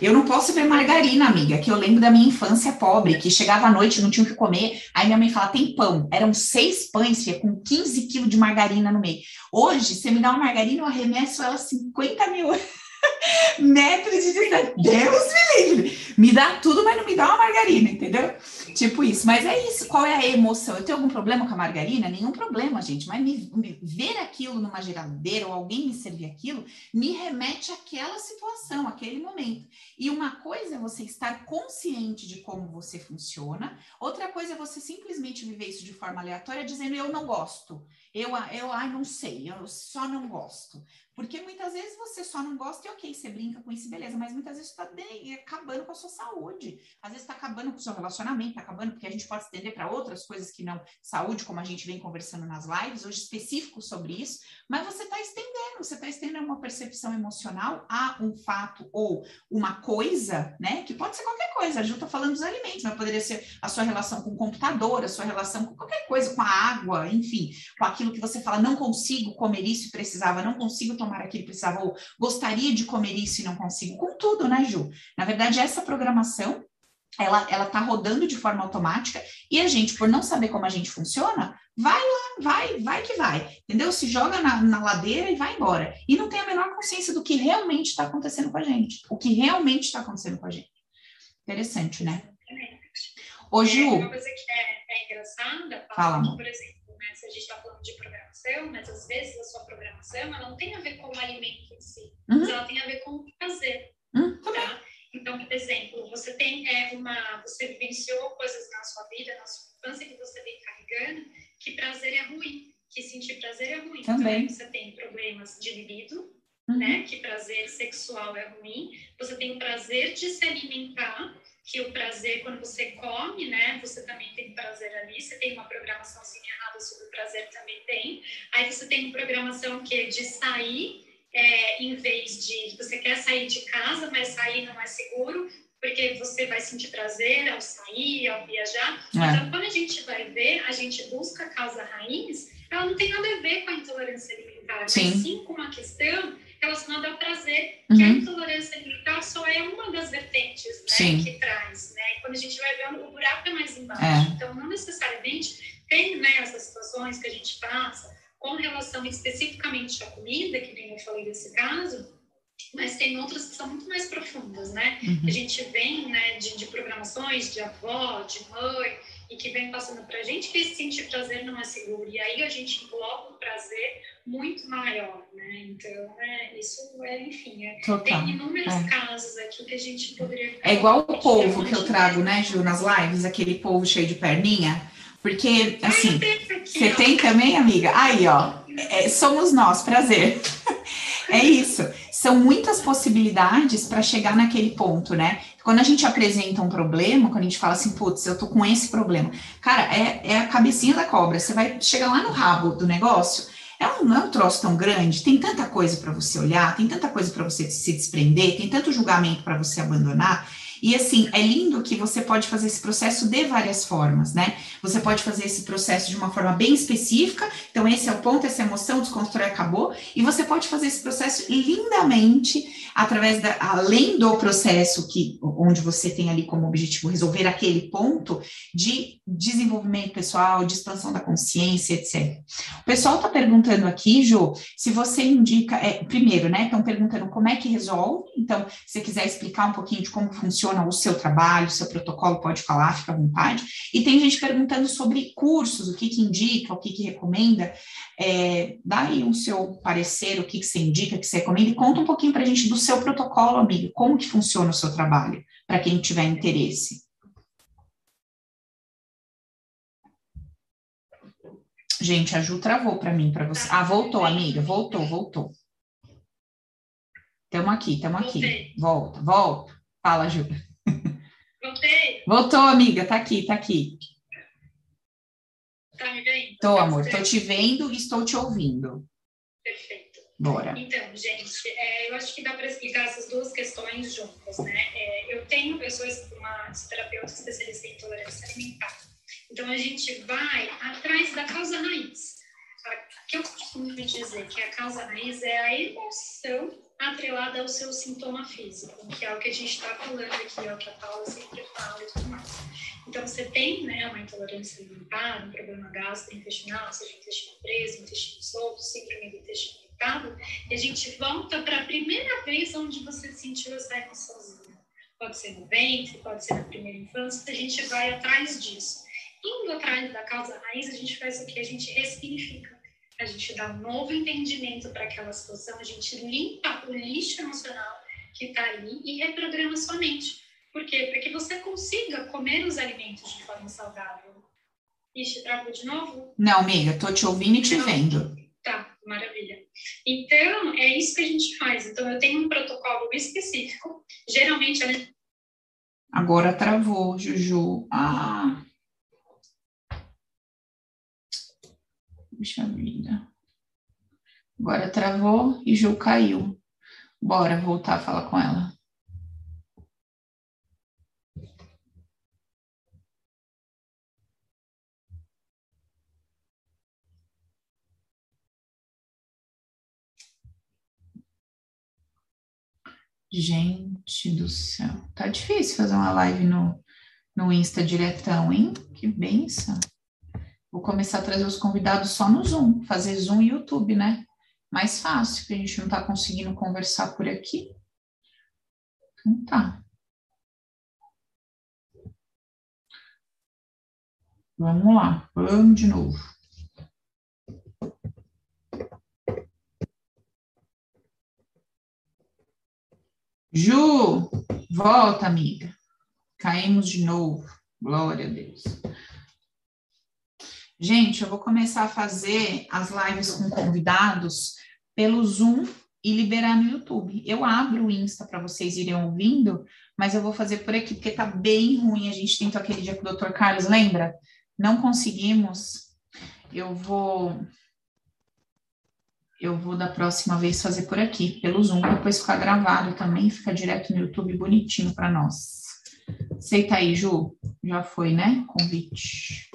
Eu não posso ver margarina, amiga, que eu lembro da minha infância pobre, que chegava à noite, não tinha o que comer. Aí minha mãe fala: tem pão. Eram seis pães, filha, com 15 quilos de margarina no meio. Hoje, você me dá uma margarina, eu arremesso ela 50 mil metros de distância. Deus me livre! Me dá tudo, mas não me dá uma margarina, entendeu? Tipo isso, mas é isso. Qual é a emoção? Eu tenho algum problema com a margarina? Nenhum problema, gente. Mas me, me, ver aquilo numa geladeira ou alguém me servir aquilo me remete àquela situação, àquele momento. E uma coisa é você estar consciente de como você funciona, outra coisa é você simplesmente viver isso de forma aleatória, dizendo eu não gosto. Eu, eu ai, não sei, eu só não gosto. Porque muitas vezes você só não gosta e ok, você brinca com isso, beleza, mas muitas vezes está acabando com a sua saúde. Às vezes está acabando com o seu relacionamento, está acabando porque a gente pode estender para outras coisas que não saúde, como a gente vem conversando nas lives, hoje específico sobre isso, mas você está estendendo, você está estendendo uma percepção emocional a um fato ou uma coisa, né? Que pode ser qualquer coisa. A Ju está falando dos alimentos, mas poderia ser a sua relação com o computador, a sua relação com qualquer coisa, com a água, enfim, com aquilo que você fala, não consigo comer isso e precisava, não consigo tomar tomar aquilo, precisava, ou gostaria de comer isso e não consigo. Com tudo, né, Ju? Na verdade, essa programação, ela, ela tá rodando de forma automática e a gente, por não saber como a gente funciona, vai lá, vai, vai que vai, entendeu? Se joga na, na ladeira e vai embora. E não tem a menor consciência do que realmente está acontecendo com a gente, o que realmente está acontecendo com a gente. Interessante, né? Ô, Ju. É uma coisa que é, é engraçada, Fala, por exemplo, né? Se a gente está falando de programação, mas às vezes a sua programação ela não tem a ver com o alimento em si, uhum. mas ela tem a ver com o prazer, uhum. tá? Então, por exemplo, você tem é, uma, você vivenciou coisas na sua vida, na sua infância que você vem carregando, que prazer é ruim, que sentir prazer é ruim. Também. Então, você tem problemas de libido, uhum. né? Que prazer sexual é ruim. Você tem o prazer de se alimentar, que o prazer, quando você come, né, você também tem prazer ali, você tem uma programação assim errada sobre o prazer também tem. Aí você tem programação que é de sair, é, em vez de você quer sair de casa, mas sair não é seguro, porque você vai sentir prazer ao sair, ao viajar. É. Então, quando a gente vai ver, a gente busca a causa raiz, ela não tem nada a ver com a intolerância alimentar, sim. sim com uma questão relacionada ao prazer, uhum. que a intolerância alimentar só é uma das vertentes né, que traz. Né? E quando a gente vai ver, o buraco é mais embaixo. É. Então, não necessariamente tem né, essas situações que a gente passa com relação especificamente à comida, que nem eu falei desse caso, mas tem outras que são muito mais profundas, né? Uhum. A gente vem né, de, de programações de avó, de mãe, e que vem passando para a gente que esse sentir prazer não é seguro. E aí a gente engloba um prazer muito maior, né? Então, é, isso é, enfim, é, tem inúmeros é. casos aqui que a gente poderia... É igual o polvo que eu trago, né, Ju, nas lives, aquele polvo cheio de perninha. Porque, assim, você tem também, amiga? Aí, ó, é, somos nós, prazer. é isso. São muitas possibilidades para chegar naquele ponto, né? Quando a gente apresenta um problema, quando a gente fala assim, putz, eu tô com esse problema, cara, é, é a cabecinha da cobra. Você vai chegar lá no rabo do negócio, é um, não é um troço tão grande, tem tanta coisa para você olhar, tem tanta coisa para você se desprender, tem tanto julgamento para você abandonar. E assim, é lindo que você pode fazer esse processo de várias formas, né? Você pode fazer esse processo de uma forma bem específica, então esse é o ponto, essa emoção, desconstrói, acabou, e você pode fazer esse processo lindamente através da, além do processo que, onde você tem ali como objetivo resolver aquele ponto de desenvolvimento pessoal, de expansão da consciência, etc. O pessoal está perguntando aqui, Ju, se você indica, é, primeiro, né, estão perguntando como é que resolve, então, se você quiser explicar um pouquinho de como funciona o seu trabalho, o seu protocolo, pode falar, fica à vontade. E tem gente perguntando sobre cursos, o que que indica, o que que recomenda, é, dá aí o seu parecer, o que que você indica, o que você recomenda, e conta um pouquinho para a gente do seu protocolo, amigo, como que funciona o seu trabalho, para quem tiver interesse. Gente, a Ju travou para mim, para você. Ah, voltou, amiga, voltou, voltou. Estamos aqui, estamos aqui. Volta, volta. Fala, Ju. Voltei. Voltou, amiga, tá aqui, tá aqui. Tá me vendo? Tô, amor, tô te vendo e estou te ouvindo. Perfeito. Bora. Então, gente, é, eu acho que dá para explicar essas duas questões juntas, né? É, eu tenho, sou uma terapeuta especialista em intolerância alimentar. Então, a gente vai atrás da causa raiz. O que eu costumo dizer que a causa raiz é a emoção atrelada ao seu sintoma físico, que é o que a gente está falando aqui, é o que a Paula sempre fala e tudo mais. Então, você tem né, uma intolerância alimentar, um problema gastrointestinal, seja intestino preso, intestino solto, síndrome do intestino e a gente volta para a primeira vez onde você sentiu essa emoçãozinha. pode ser no ventre, pode ser na primeira infância, a gente vai atrás disso. Indo atrás da causa raiz, a gente faz o que? A gente ressignifica. A gente dá um novo entendimento para aquela situação, a gente limpa o lixo emocional que está ali e reprograma sua mente. Por quê? Para que você consiga comer os alimentos de forma saudável. Ixi, travou de novo? Não, amiga, tô te ouvindo e te Não. vendo. Tá, maravilha. Então, é isso que a gente faz. Então, eu tenho um protocolo específico. Geralmente, Agora travou, Juju. Ah. Puxa vida. Agora travou e Ju caiu. Bora voltar a falar com ela. Gente do céu, tá difícil fazer uma live no, no Insta diretão, hein? Que benção. Vou começar a trazer os convidados só no Zoom, fazer Zoom e YouTube, né? Mais fácil, que a gente não tá conseguindo conversar por aqui. Então tá. Vamos lá, vamos de novo. Ju, volta, amiga. Caímos de novo. Glória a Deus. Gente, eu vou começar a fazer as lives com convidados pelo Zoom e liberar no YouTube. Eu abro o Insta para vocês irem ouvindo, mas eu vou fazer por aqui, porque tá bem ruim. A gente tentou aquele dia com o Dr. Carlos, lembra? Não conseguimos. Eu vou eu vou da próxima vez fazer por aqui, pelo Zoom, depois ficar gravado também, fica direto no YouTube bonitinho para nós. Aceita aí, Ju? Já foi, né? Convite.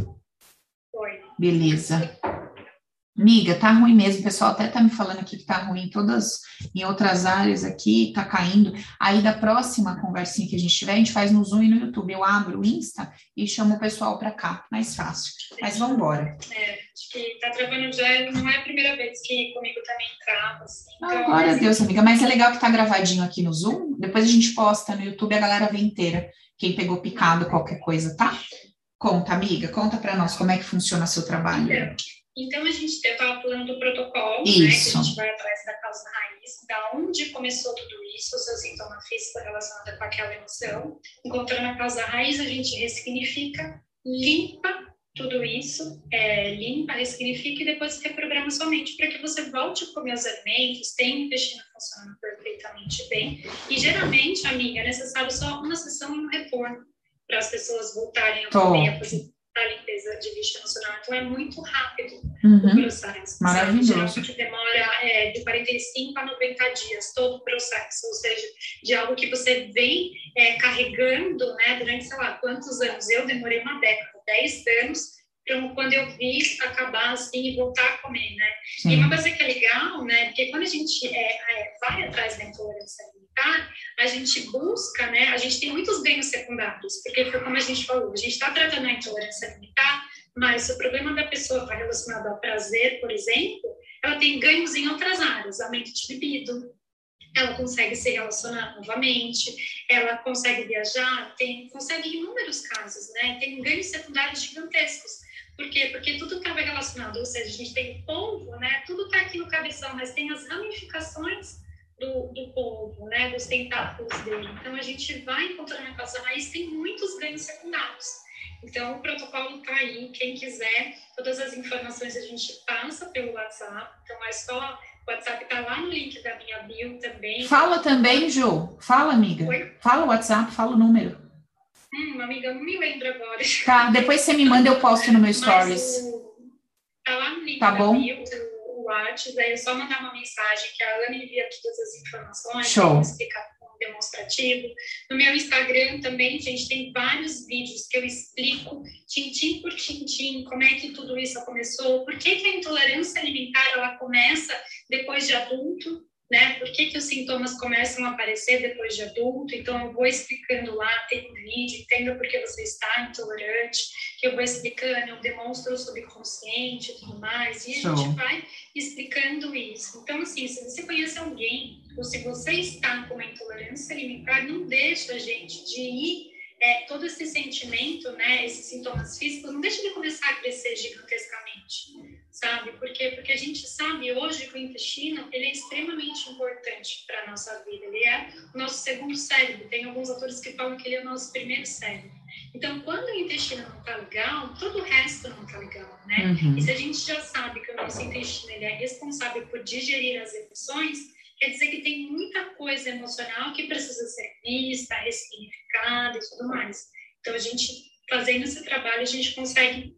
Beleza. Miga, tá ruim mesmo, o pessoal até tá me falando aqui que tá ruim, todas em outras áreas aqui, tá caindo. Aí da próxima conversinha que a gente tiver, a gente faz no Zoom e no YouTube. Eu abro o Insta e chamo o pessoal para cá, mais fácil. Mas vamos embora. É, acho que tá travando já, não é a primeira vez que comigo também trava, assim. Então, ah, glória a Deus, amiga, mas é legal que tá gravadinho aqui no Zoom, depois a gente posta no YouTube, a galera vê inteira, quem pegou picado, qualquer coisa, tá? Conta, amiga, conta para nós como é que funciona seu trabalho. É. Então, a gente estava falando do protocolo, isso. né, que a gente vai atrás da causa raiz, da onde começou tudo isso, o seu sintoma físico relacionado com aquela emoção. Encontrando a causa raiz, a gente ressignifica, limpa tudo isso, é, limpa, ressignifica e depois reprograma sua mente para que você volte a comer os alimentos, tenha o intestino funcionando perfeitamente bem. E geralmente, amiga, é necessário só uma sessão e um retorno para as pessoas voltarem a comer, a fazer a limpeza de lixo emocional. Então, é muito rápido uhum. o processo. Maravilhoso. Que demora é, de 45 a 90 dias, todo o processo. Ou seja, de algo que você vem é, carregando né, durante, sei lá, quantos anos. Eu demorei uma década, 10 anos, para quando eu vi acabar assim e voltar a comer, né? Sim. E uma coisa que é legal, né? Porque quando a gente é, é, vai atrás da intolerância alimentar, a gente busca, né? A gente tem muitos ganhos secundários, porque foi como a gente falou, a gente está tratando a intolerância alimentar, mas se o problema da pessoa está relacionado ao prazer, por exemplo, ela tem ganhos em outras áreas, aumento de libido, ela consegue se relacionar novamente, ela consegue viajar, tem, consegue inúmeros casos, né? Tem ganhos secundários gigantescos. Por quê? Porque tudo estava relacionado, ou seja, a gente tem o polvo, né? Tudo está aqui no cabeção, mas tem as ramificações do, do polvo, né? Dos tentáculos dele. Então, a gente vai encontrando a causa raiz, tem muitos ganhos secundários. Então, o protocolo está aí. Quem quiser, todas as informações a gente passa pelo WhatsApp. Então, é só. O WhatsApp está lá no link da minha bio também. Fala também, Ju. Fala, amiga. Oi? Fala o WhatsApp, fala o número. Hum, amiga, não me lembro agora. Tá, depois você me manda, eu posto no meu stories. O, tá lá no link tá bom? Bio, o WhatsApp, daí é só mandar uma mensagem que a Ana envia todas as informações, Show. explicar demonstrativo. No meu Instagram também, gente, tem vários vídeos que eu explico tintim por tintim como é que tudo isso começou, por que, que a intolerância alimentar ela começa depois de adulto, né? Por que, que os sintomas começam a aparecer depois de adulto? Então, eu vou explicando lá, tem um vídeo, entenda por que você está intolerante, que eu vou explicando, eu demonstro o subconsciente e tudo mais, e a gente vai explicando isso. Então, assim, se você conhece alguém Ou se você está com uma intolerância alimentar, não deixa a gente de ir é, todo esse sentimento, né, esses sintomas físicos, não deixa de começar a crescer gigantescamente, sabe? Porque porque a gente sabe hoje que o intestino ele é extremamente importante para a nossa vida. Ele é o nosso segundo cérebro. Tem alguns autores que falam que ele é o nosso primeiro cérebro. Então, quando o intestino não está legal, todo o resto não está legal, né? Uhum. E se a gente já sabe que o nosso intestino ele é responsável por digerir as emoções, quer dizer que tem muita coisa emocional que precisa ser vista, ressignificada e tudo mais. Então, a gente, fazendo esse trabalho, a gente consegue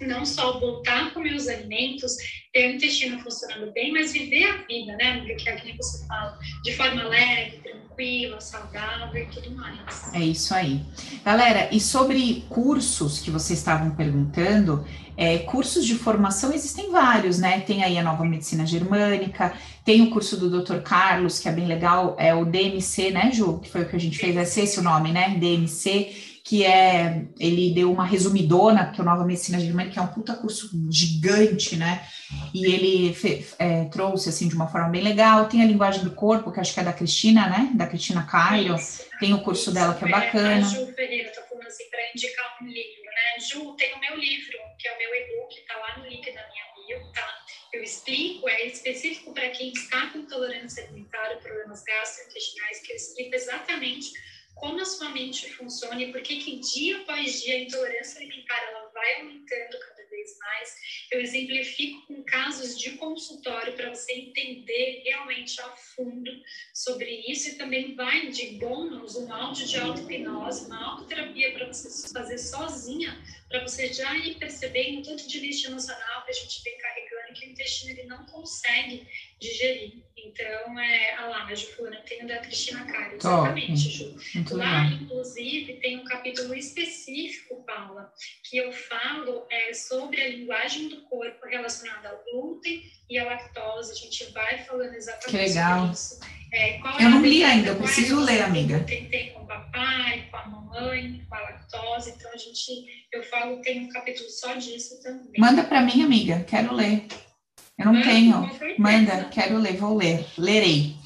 não só voltar a comer os alimentos, ter o intestino funcionando bem, mas viver a vida, né, que é que você fala, de forma leve, tranquila, saudável e tudo mais. É isso aí. Galera, e sobre cursos que vocês estavam perguntando, é, cursos de formação existem vários, né? Tem aí a nova medicina germânica, tem o curso do Dr. Carlos, que é bem legal, é o DMC, né, Ju? Que foi o que a gente fez, é esse o nome, né? DMC que é, ele deu uma resumidona, que é o Nova Medicina Germânica, que é um puta curso gigante, né? E ele fe, é, trouxe, assim, de uma forma bem legal. Tem a linguagem do corpo, que acho que é da Cristina, né? Da Cristina Cairo. Tem o curso dela, que é bacana. A Ju Ferreira tá falando assim, para indicar um livro, né? Ju, tem o meu livro, que é o meu e-book, tá lá no link da minha bio, tá? Eu explico, é específico para quem está com intolerância alimentar, problemas gastrointestinais, que eu explico exatamente como a sua mente funciona e por que que dia após dia a intolerância alimentar ela vai aumentando cada vez mais. Eu exemplifico com casos de consultório para você entender realmente a fundo sobre isso e também vai de bônus um áudio de auto-hipnose, uma autoterapia para você fazer sozinha, para você já ir percebendo tanto de lixo emocional que a gente vem carregando que o intestino ele não consegue digerir. Então, é, a lá, a Ju Fulana, tem o da Cristina Caio, exatamente, Ju. Muito lá, legal. inclusive, tem um capítulo específico, Paula, que eu falo é, sobre a linguagem do corpo relacionada ao glúten e à lactose. A gente vai falando exatamente que legal. sobre isso. É, eu é não li ainda, eu preciso ler, amiga. Tem, tem com o papai, com a mamãe, com a lactose. Então, a gente, eu falo, tem um capítulo só disso também. Manda para mim, amiga, quero ler. Eu não tenho. Manda, quero ler, vou ler. Lerei.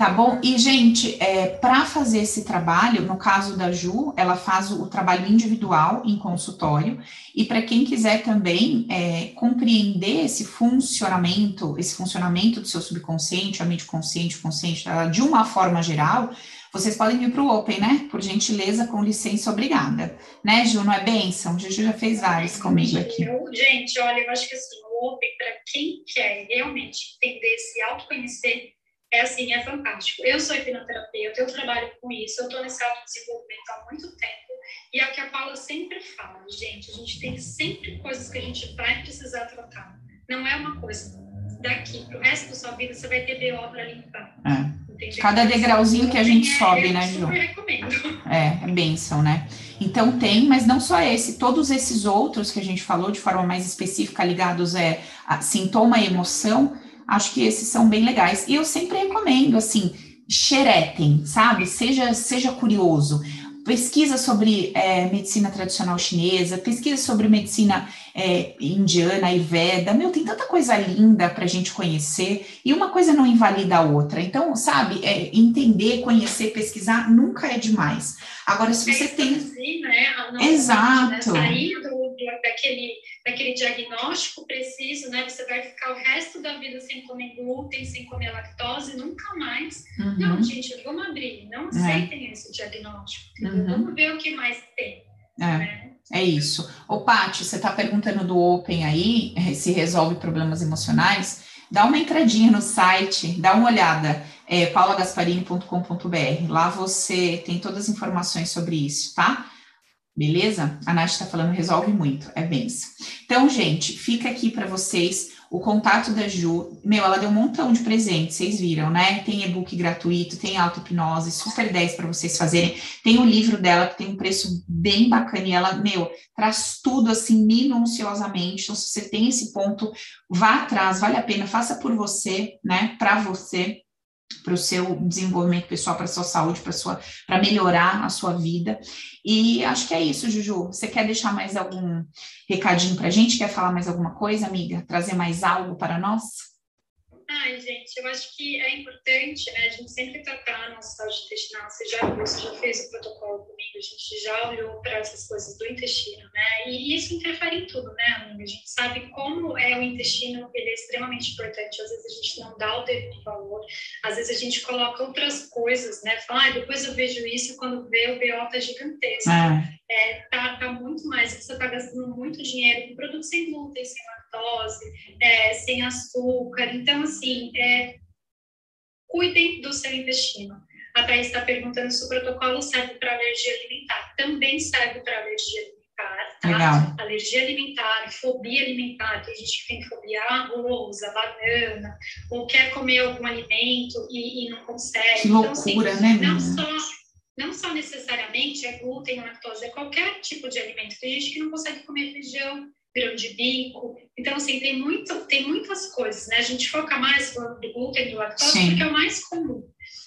Tá bom? E, gente, é, para fazer esse trabalho, no caso da Ju, ela faz o, o trabalho individual em consultório. E para quem quiser também é, compreender esse funcionamento, esse funcionamento do seu subconsciente, a mente consciente, consciente, de uma forma geral, vocês podem vir para o Open, né? Por gentileza, com licença, obrigada. Né, Ju? Não é bênção? Ju já fez vários comigo aqui. Eu, gente, olha, eu acho que assim, open para quem quer realmente entender, se autoconhecer, é assim, é fantástico. Eu sou hipnoterapeuta, eu trabalho com isso, eu estou nesse autodesenvolvimento há muito tempo, e é o que a Paula sempre fala, gente, a gente tem sempre coisas que a gente vai precisar tratar. Não é uma coisa daqui para o resto da sua vida, você vai ter BO para limpar. É. Cada degrauzinho que a gente sobe, né, Ju? É, é bênção, né? Então tem, mas não só esse, todos esses outros que a gente falou de forma mais específica, ligados é, a sintoma e emoção, acho que esses são bem legais. E eu sempre recomendo, assim, xeretem, sabe? Seja, seja curioso pesquisa sobre é, medicina tradicional chinesa, pesquisa sobre medicina é, indiana, ayurveda, meu, tem tanta coisa linda para a gente conhecer, e uma coisa não invalida a outra. Então, sabe, é, entender, conhecer, pesquisar nunca é demais. Agora, se você tem. Né? Exato. Né? Sair do, do, daquele daquele diagnóstico preciso, né? Você vai ficar o resto da vida sem comer glúten, sem comer lactose, nunca mais. Uhum. Não, gente, vamos abrir, não é. aceitem é. esse diagnóstico. Uhum. Vamos ver o que mais tem. É. Né? É isso. Ô, Paty, você está perguntando do Open aí, eh, se resolve problemas emocionais? Dá uma entradinha no site, dá uma olhada, é paulagasparini.com.br. Lá você tem todas as informações sobre isso, tá? Beleza? A Nath está falando, resolve muito, é benção. Então, gente, fica aqui para vocês o contato da Ju. Meu, ela deu um montão de presentes, vocês viram, né? Tem e-book gratuito, tem auto-hipnose, super 10 para vocês fazerem. Tem o livro dela, que tem um preço bem bacana, e ela, meu, traz tudo assim minuciosamente. Então, se você tem esse ponto, vá atrás, vale a pena, faça por você, né? Para você para o seu desenvolvimento pessoal, para a sua saúde, para sua para melhorar a sua vida. E acho que é isso, Juju. Você quer deixar mais algum recadinho para a gente? Quer falar mais alguma coisa, amiga? Trazer mais algo para nós? Ai, gente, eu acho que é importante, né, a gente sempre tratar a nossa saúde intestinal. Você já você já fez o protocolo comigo, a gente já olhou para essas coisas do intestino, né? E isso interfere em tudo, né, amiga? A gente sabe como é o intestino, ele é extremamente importante. Às vezes a gente não dá o devido valor, às vezes a gente coloca outras coisas, né? Fala, ah, depois eu vejo isso quando vê o BO tá gigantesco. É. É, tá, tá muito mais, você tá gastando muito dinheiro com produtos sem glúten, sem lactose, é, sem açúcar. Então, assim, é, cuidem do seu intestino. A Thais está perguntando se o protocolo serve para alergia alimentar. Também serve para alergia alimentar, tá? Legal. Alergia alimentar, fobia alimentar. Tem gente que tem fobia a arroz, a banana, ou quer comer algum alimento e, e não consegue. Que loucura, então, assim, né? Não só, não só necessariamente é glúten, lactose, é qualquer tipo de alimento. Tem gente que não consegue comer feijão, grão de bico. Então, assim, tem, muito, tem muitas coisas, né? A gente foca mais no glúten e do lactose Sim. porque é o mais comum.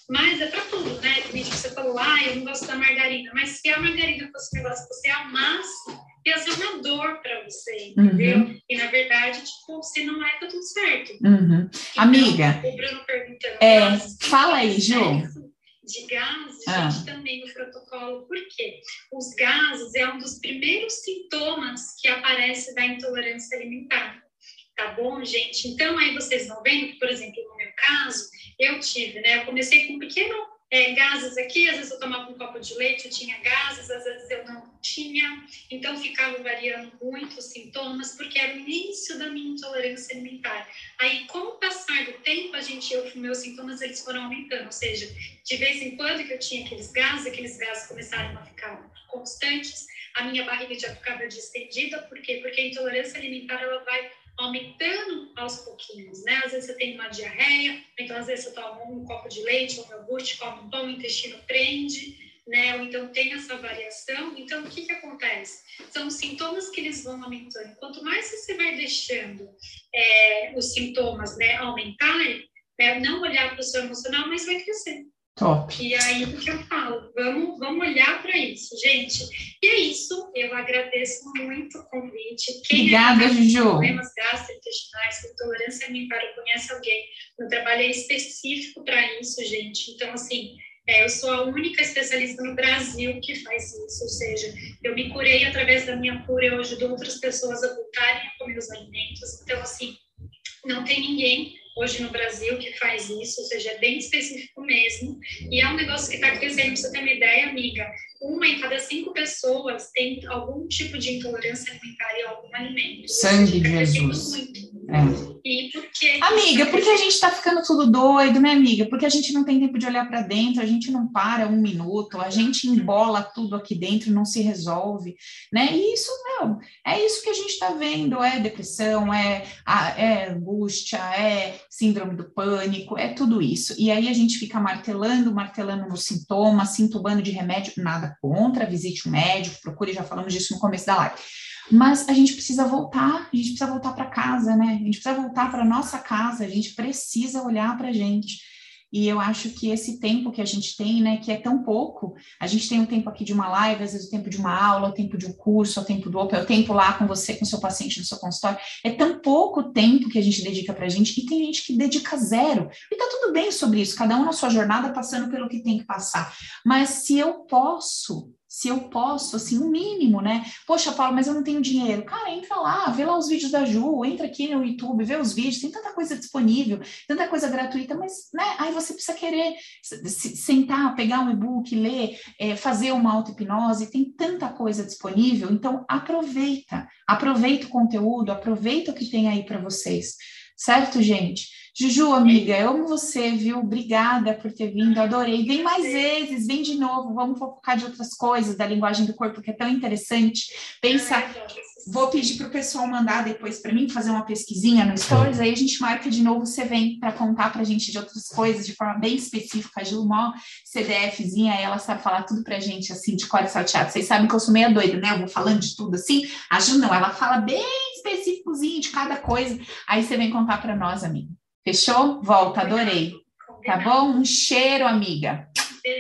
Mas é para tudo, né? Tem gente que você falou, ah, eu não gosto da margarina. Mas se a margarina fosse um negócio que você amasse, ia ser uma dor para você, entendeu? Uhum. E na verdade, tipo, se não é, tá tudo certo. Uhum. Então, Amiga. O Bruno perguntando. É, fala aí, Ju de gases, ah. gente, também no protocolo. Por quê? Os gases é um dos primeiros sintomas que aparece da intolerância alimentar. Tá bom, gente? Então, aí vocês vão vendo que, por exemplo, no meu caso, eu tive, né? Eu comecei com um pequeno é, gases aqui, às vezes eu tomava um copo de leite, eu tinha gases, às vezes eu não tinha, então ficava variando muito os sintomas, porque era o início da minha intolerância alimentar. Aí, com o passar do tempo, a gente, eu, meus sintomas eles foram aumentando, ou seja, de vez em quando que eu tinha aqueles gases, aqueles gases começaram a ficar constantes, a minha barriga já ficava distendida, por quê? Porque a intolerância alimentar ela vai aumentando aos pouquinhos, né? Às vezes você tem uma diarreia, então às vezes você toma um copo de leite um iogurte, come um pão, o intestino prende, né? Ou então tem essa variação. Então, o que que acontece? São os sintomas que eles vão aumentando. Quanto mais você vai deixando é, os sintomas né, aumentarem, né, não olhar para o seu emocional, mas vai crescer. Top. E aí o que eu falo, vamos, vamos olhar para isso, gente. E é isso, eu agradeço muito o convite. Quem Obrigada, é Juju. problemas gastrointestinais, intolerância alimentar, conhece alguém. Eu trabalhei específico para isso, gente. Então, assim, é, eu sou a única especialista no Brasil que faz isso, ou seja, eu me curei através da minha cura, eu ajudo outras pessoas a voltarem a comer os alimentos. Então, assim, não tem ninguém hoje no Brasil que faz isso, ou seja, é bem específico mesmo. E é um negócio que está crescendo, para você ter uma ideia, amiga. Uma em cada cinco pessoas tem algum tipo de intolerância alimentar em algum alimento. Sangue de Jesus. É. E por que amiga, porque a gente está ficando tudo doido, né, amiga? Porque a gente não tem tempo de olhar para dentro, a gente não para um minuto, a gente embola tudo aqui dentro, não se resolve, né? E isso, não, é isso que a gente está vendo: é depressão, é, é angústia, é síndrome do pânico, é tudo isso. E aí a gente fica martelando, martelando nos sintomas, se entubando de remédio, nada contra, visite um médico, procure, já falamos disso no começo da live. Mas a gente precisa voltar, a gente precisa voltar para casa, né? A gente precisa voltar para nossa casa, a gente precisa olhar para a gente. E eu acho que esse tempo que a gente tem, né, que é tão pouco, a gente tem o tempo aqui de uma live, às vezes o tempo de uma aula, o tempo de um curso, o tempo do Open, o tempo lá com você, com seu paciente no seu consultório, é tão pouco tempo que a gente dedica para a gente, e tem gente que dedica zero. E tá tudo bem sobre isso, cada um na sua jornada passando pelo que tem que passar. Mas se eu posso se eu posso, assim, o um mínimo, né? Poxa, Paulo, mas eu não tenho dinheiro. Cara, entra lá, vê lá os vídeos da Ju, entra aqui no YouTube, vê os vídeos, tem tanta coisa disponível, tanta coisa gratuita, mas, né, aí você precisa querer sentar, pegar um e-book, ler, é, fazer uma auto-hipnose, tem tanta coisa disponível, então aproveita, aproveita o conteúdo, aproveita o que tem aí para vocês, certo, gente? Juju, amiga, eu amo você, viu? Obrigada por ter vindo, adorei. Vem mais vezes, vem de novo, vamos focar de outras coisas, da linguagem do corpo, que é tão interessante. Pensa, vou pedir para o pessoal mandar depois para mim, fazer uma pesquisinha no Stories, aí a gente marca de novo, você vem para contar para a gente de outras coisas, de forma bem específica. A Ju, uma CDFzinha, ela sabe falar tudo para a gente, assim, de core salteado. Vocês sabem que eu sou meio doida, né? Eu vou falando de tudo assim. A Ju não, ela fala bem específicozinho de cada coisa. Aí você vem contar para nós, amiga. Fechou? Volta, adorei. Tá bom? Um cheiro, amiga.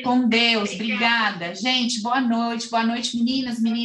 Com Deus, obrigada. Gente, boa noite, boa noite, meninas, meninas.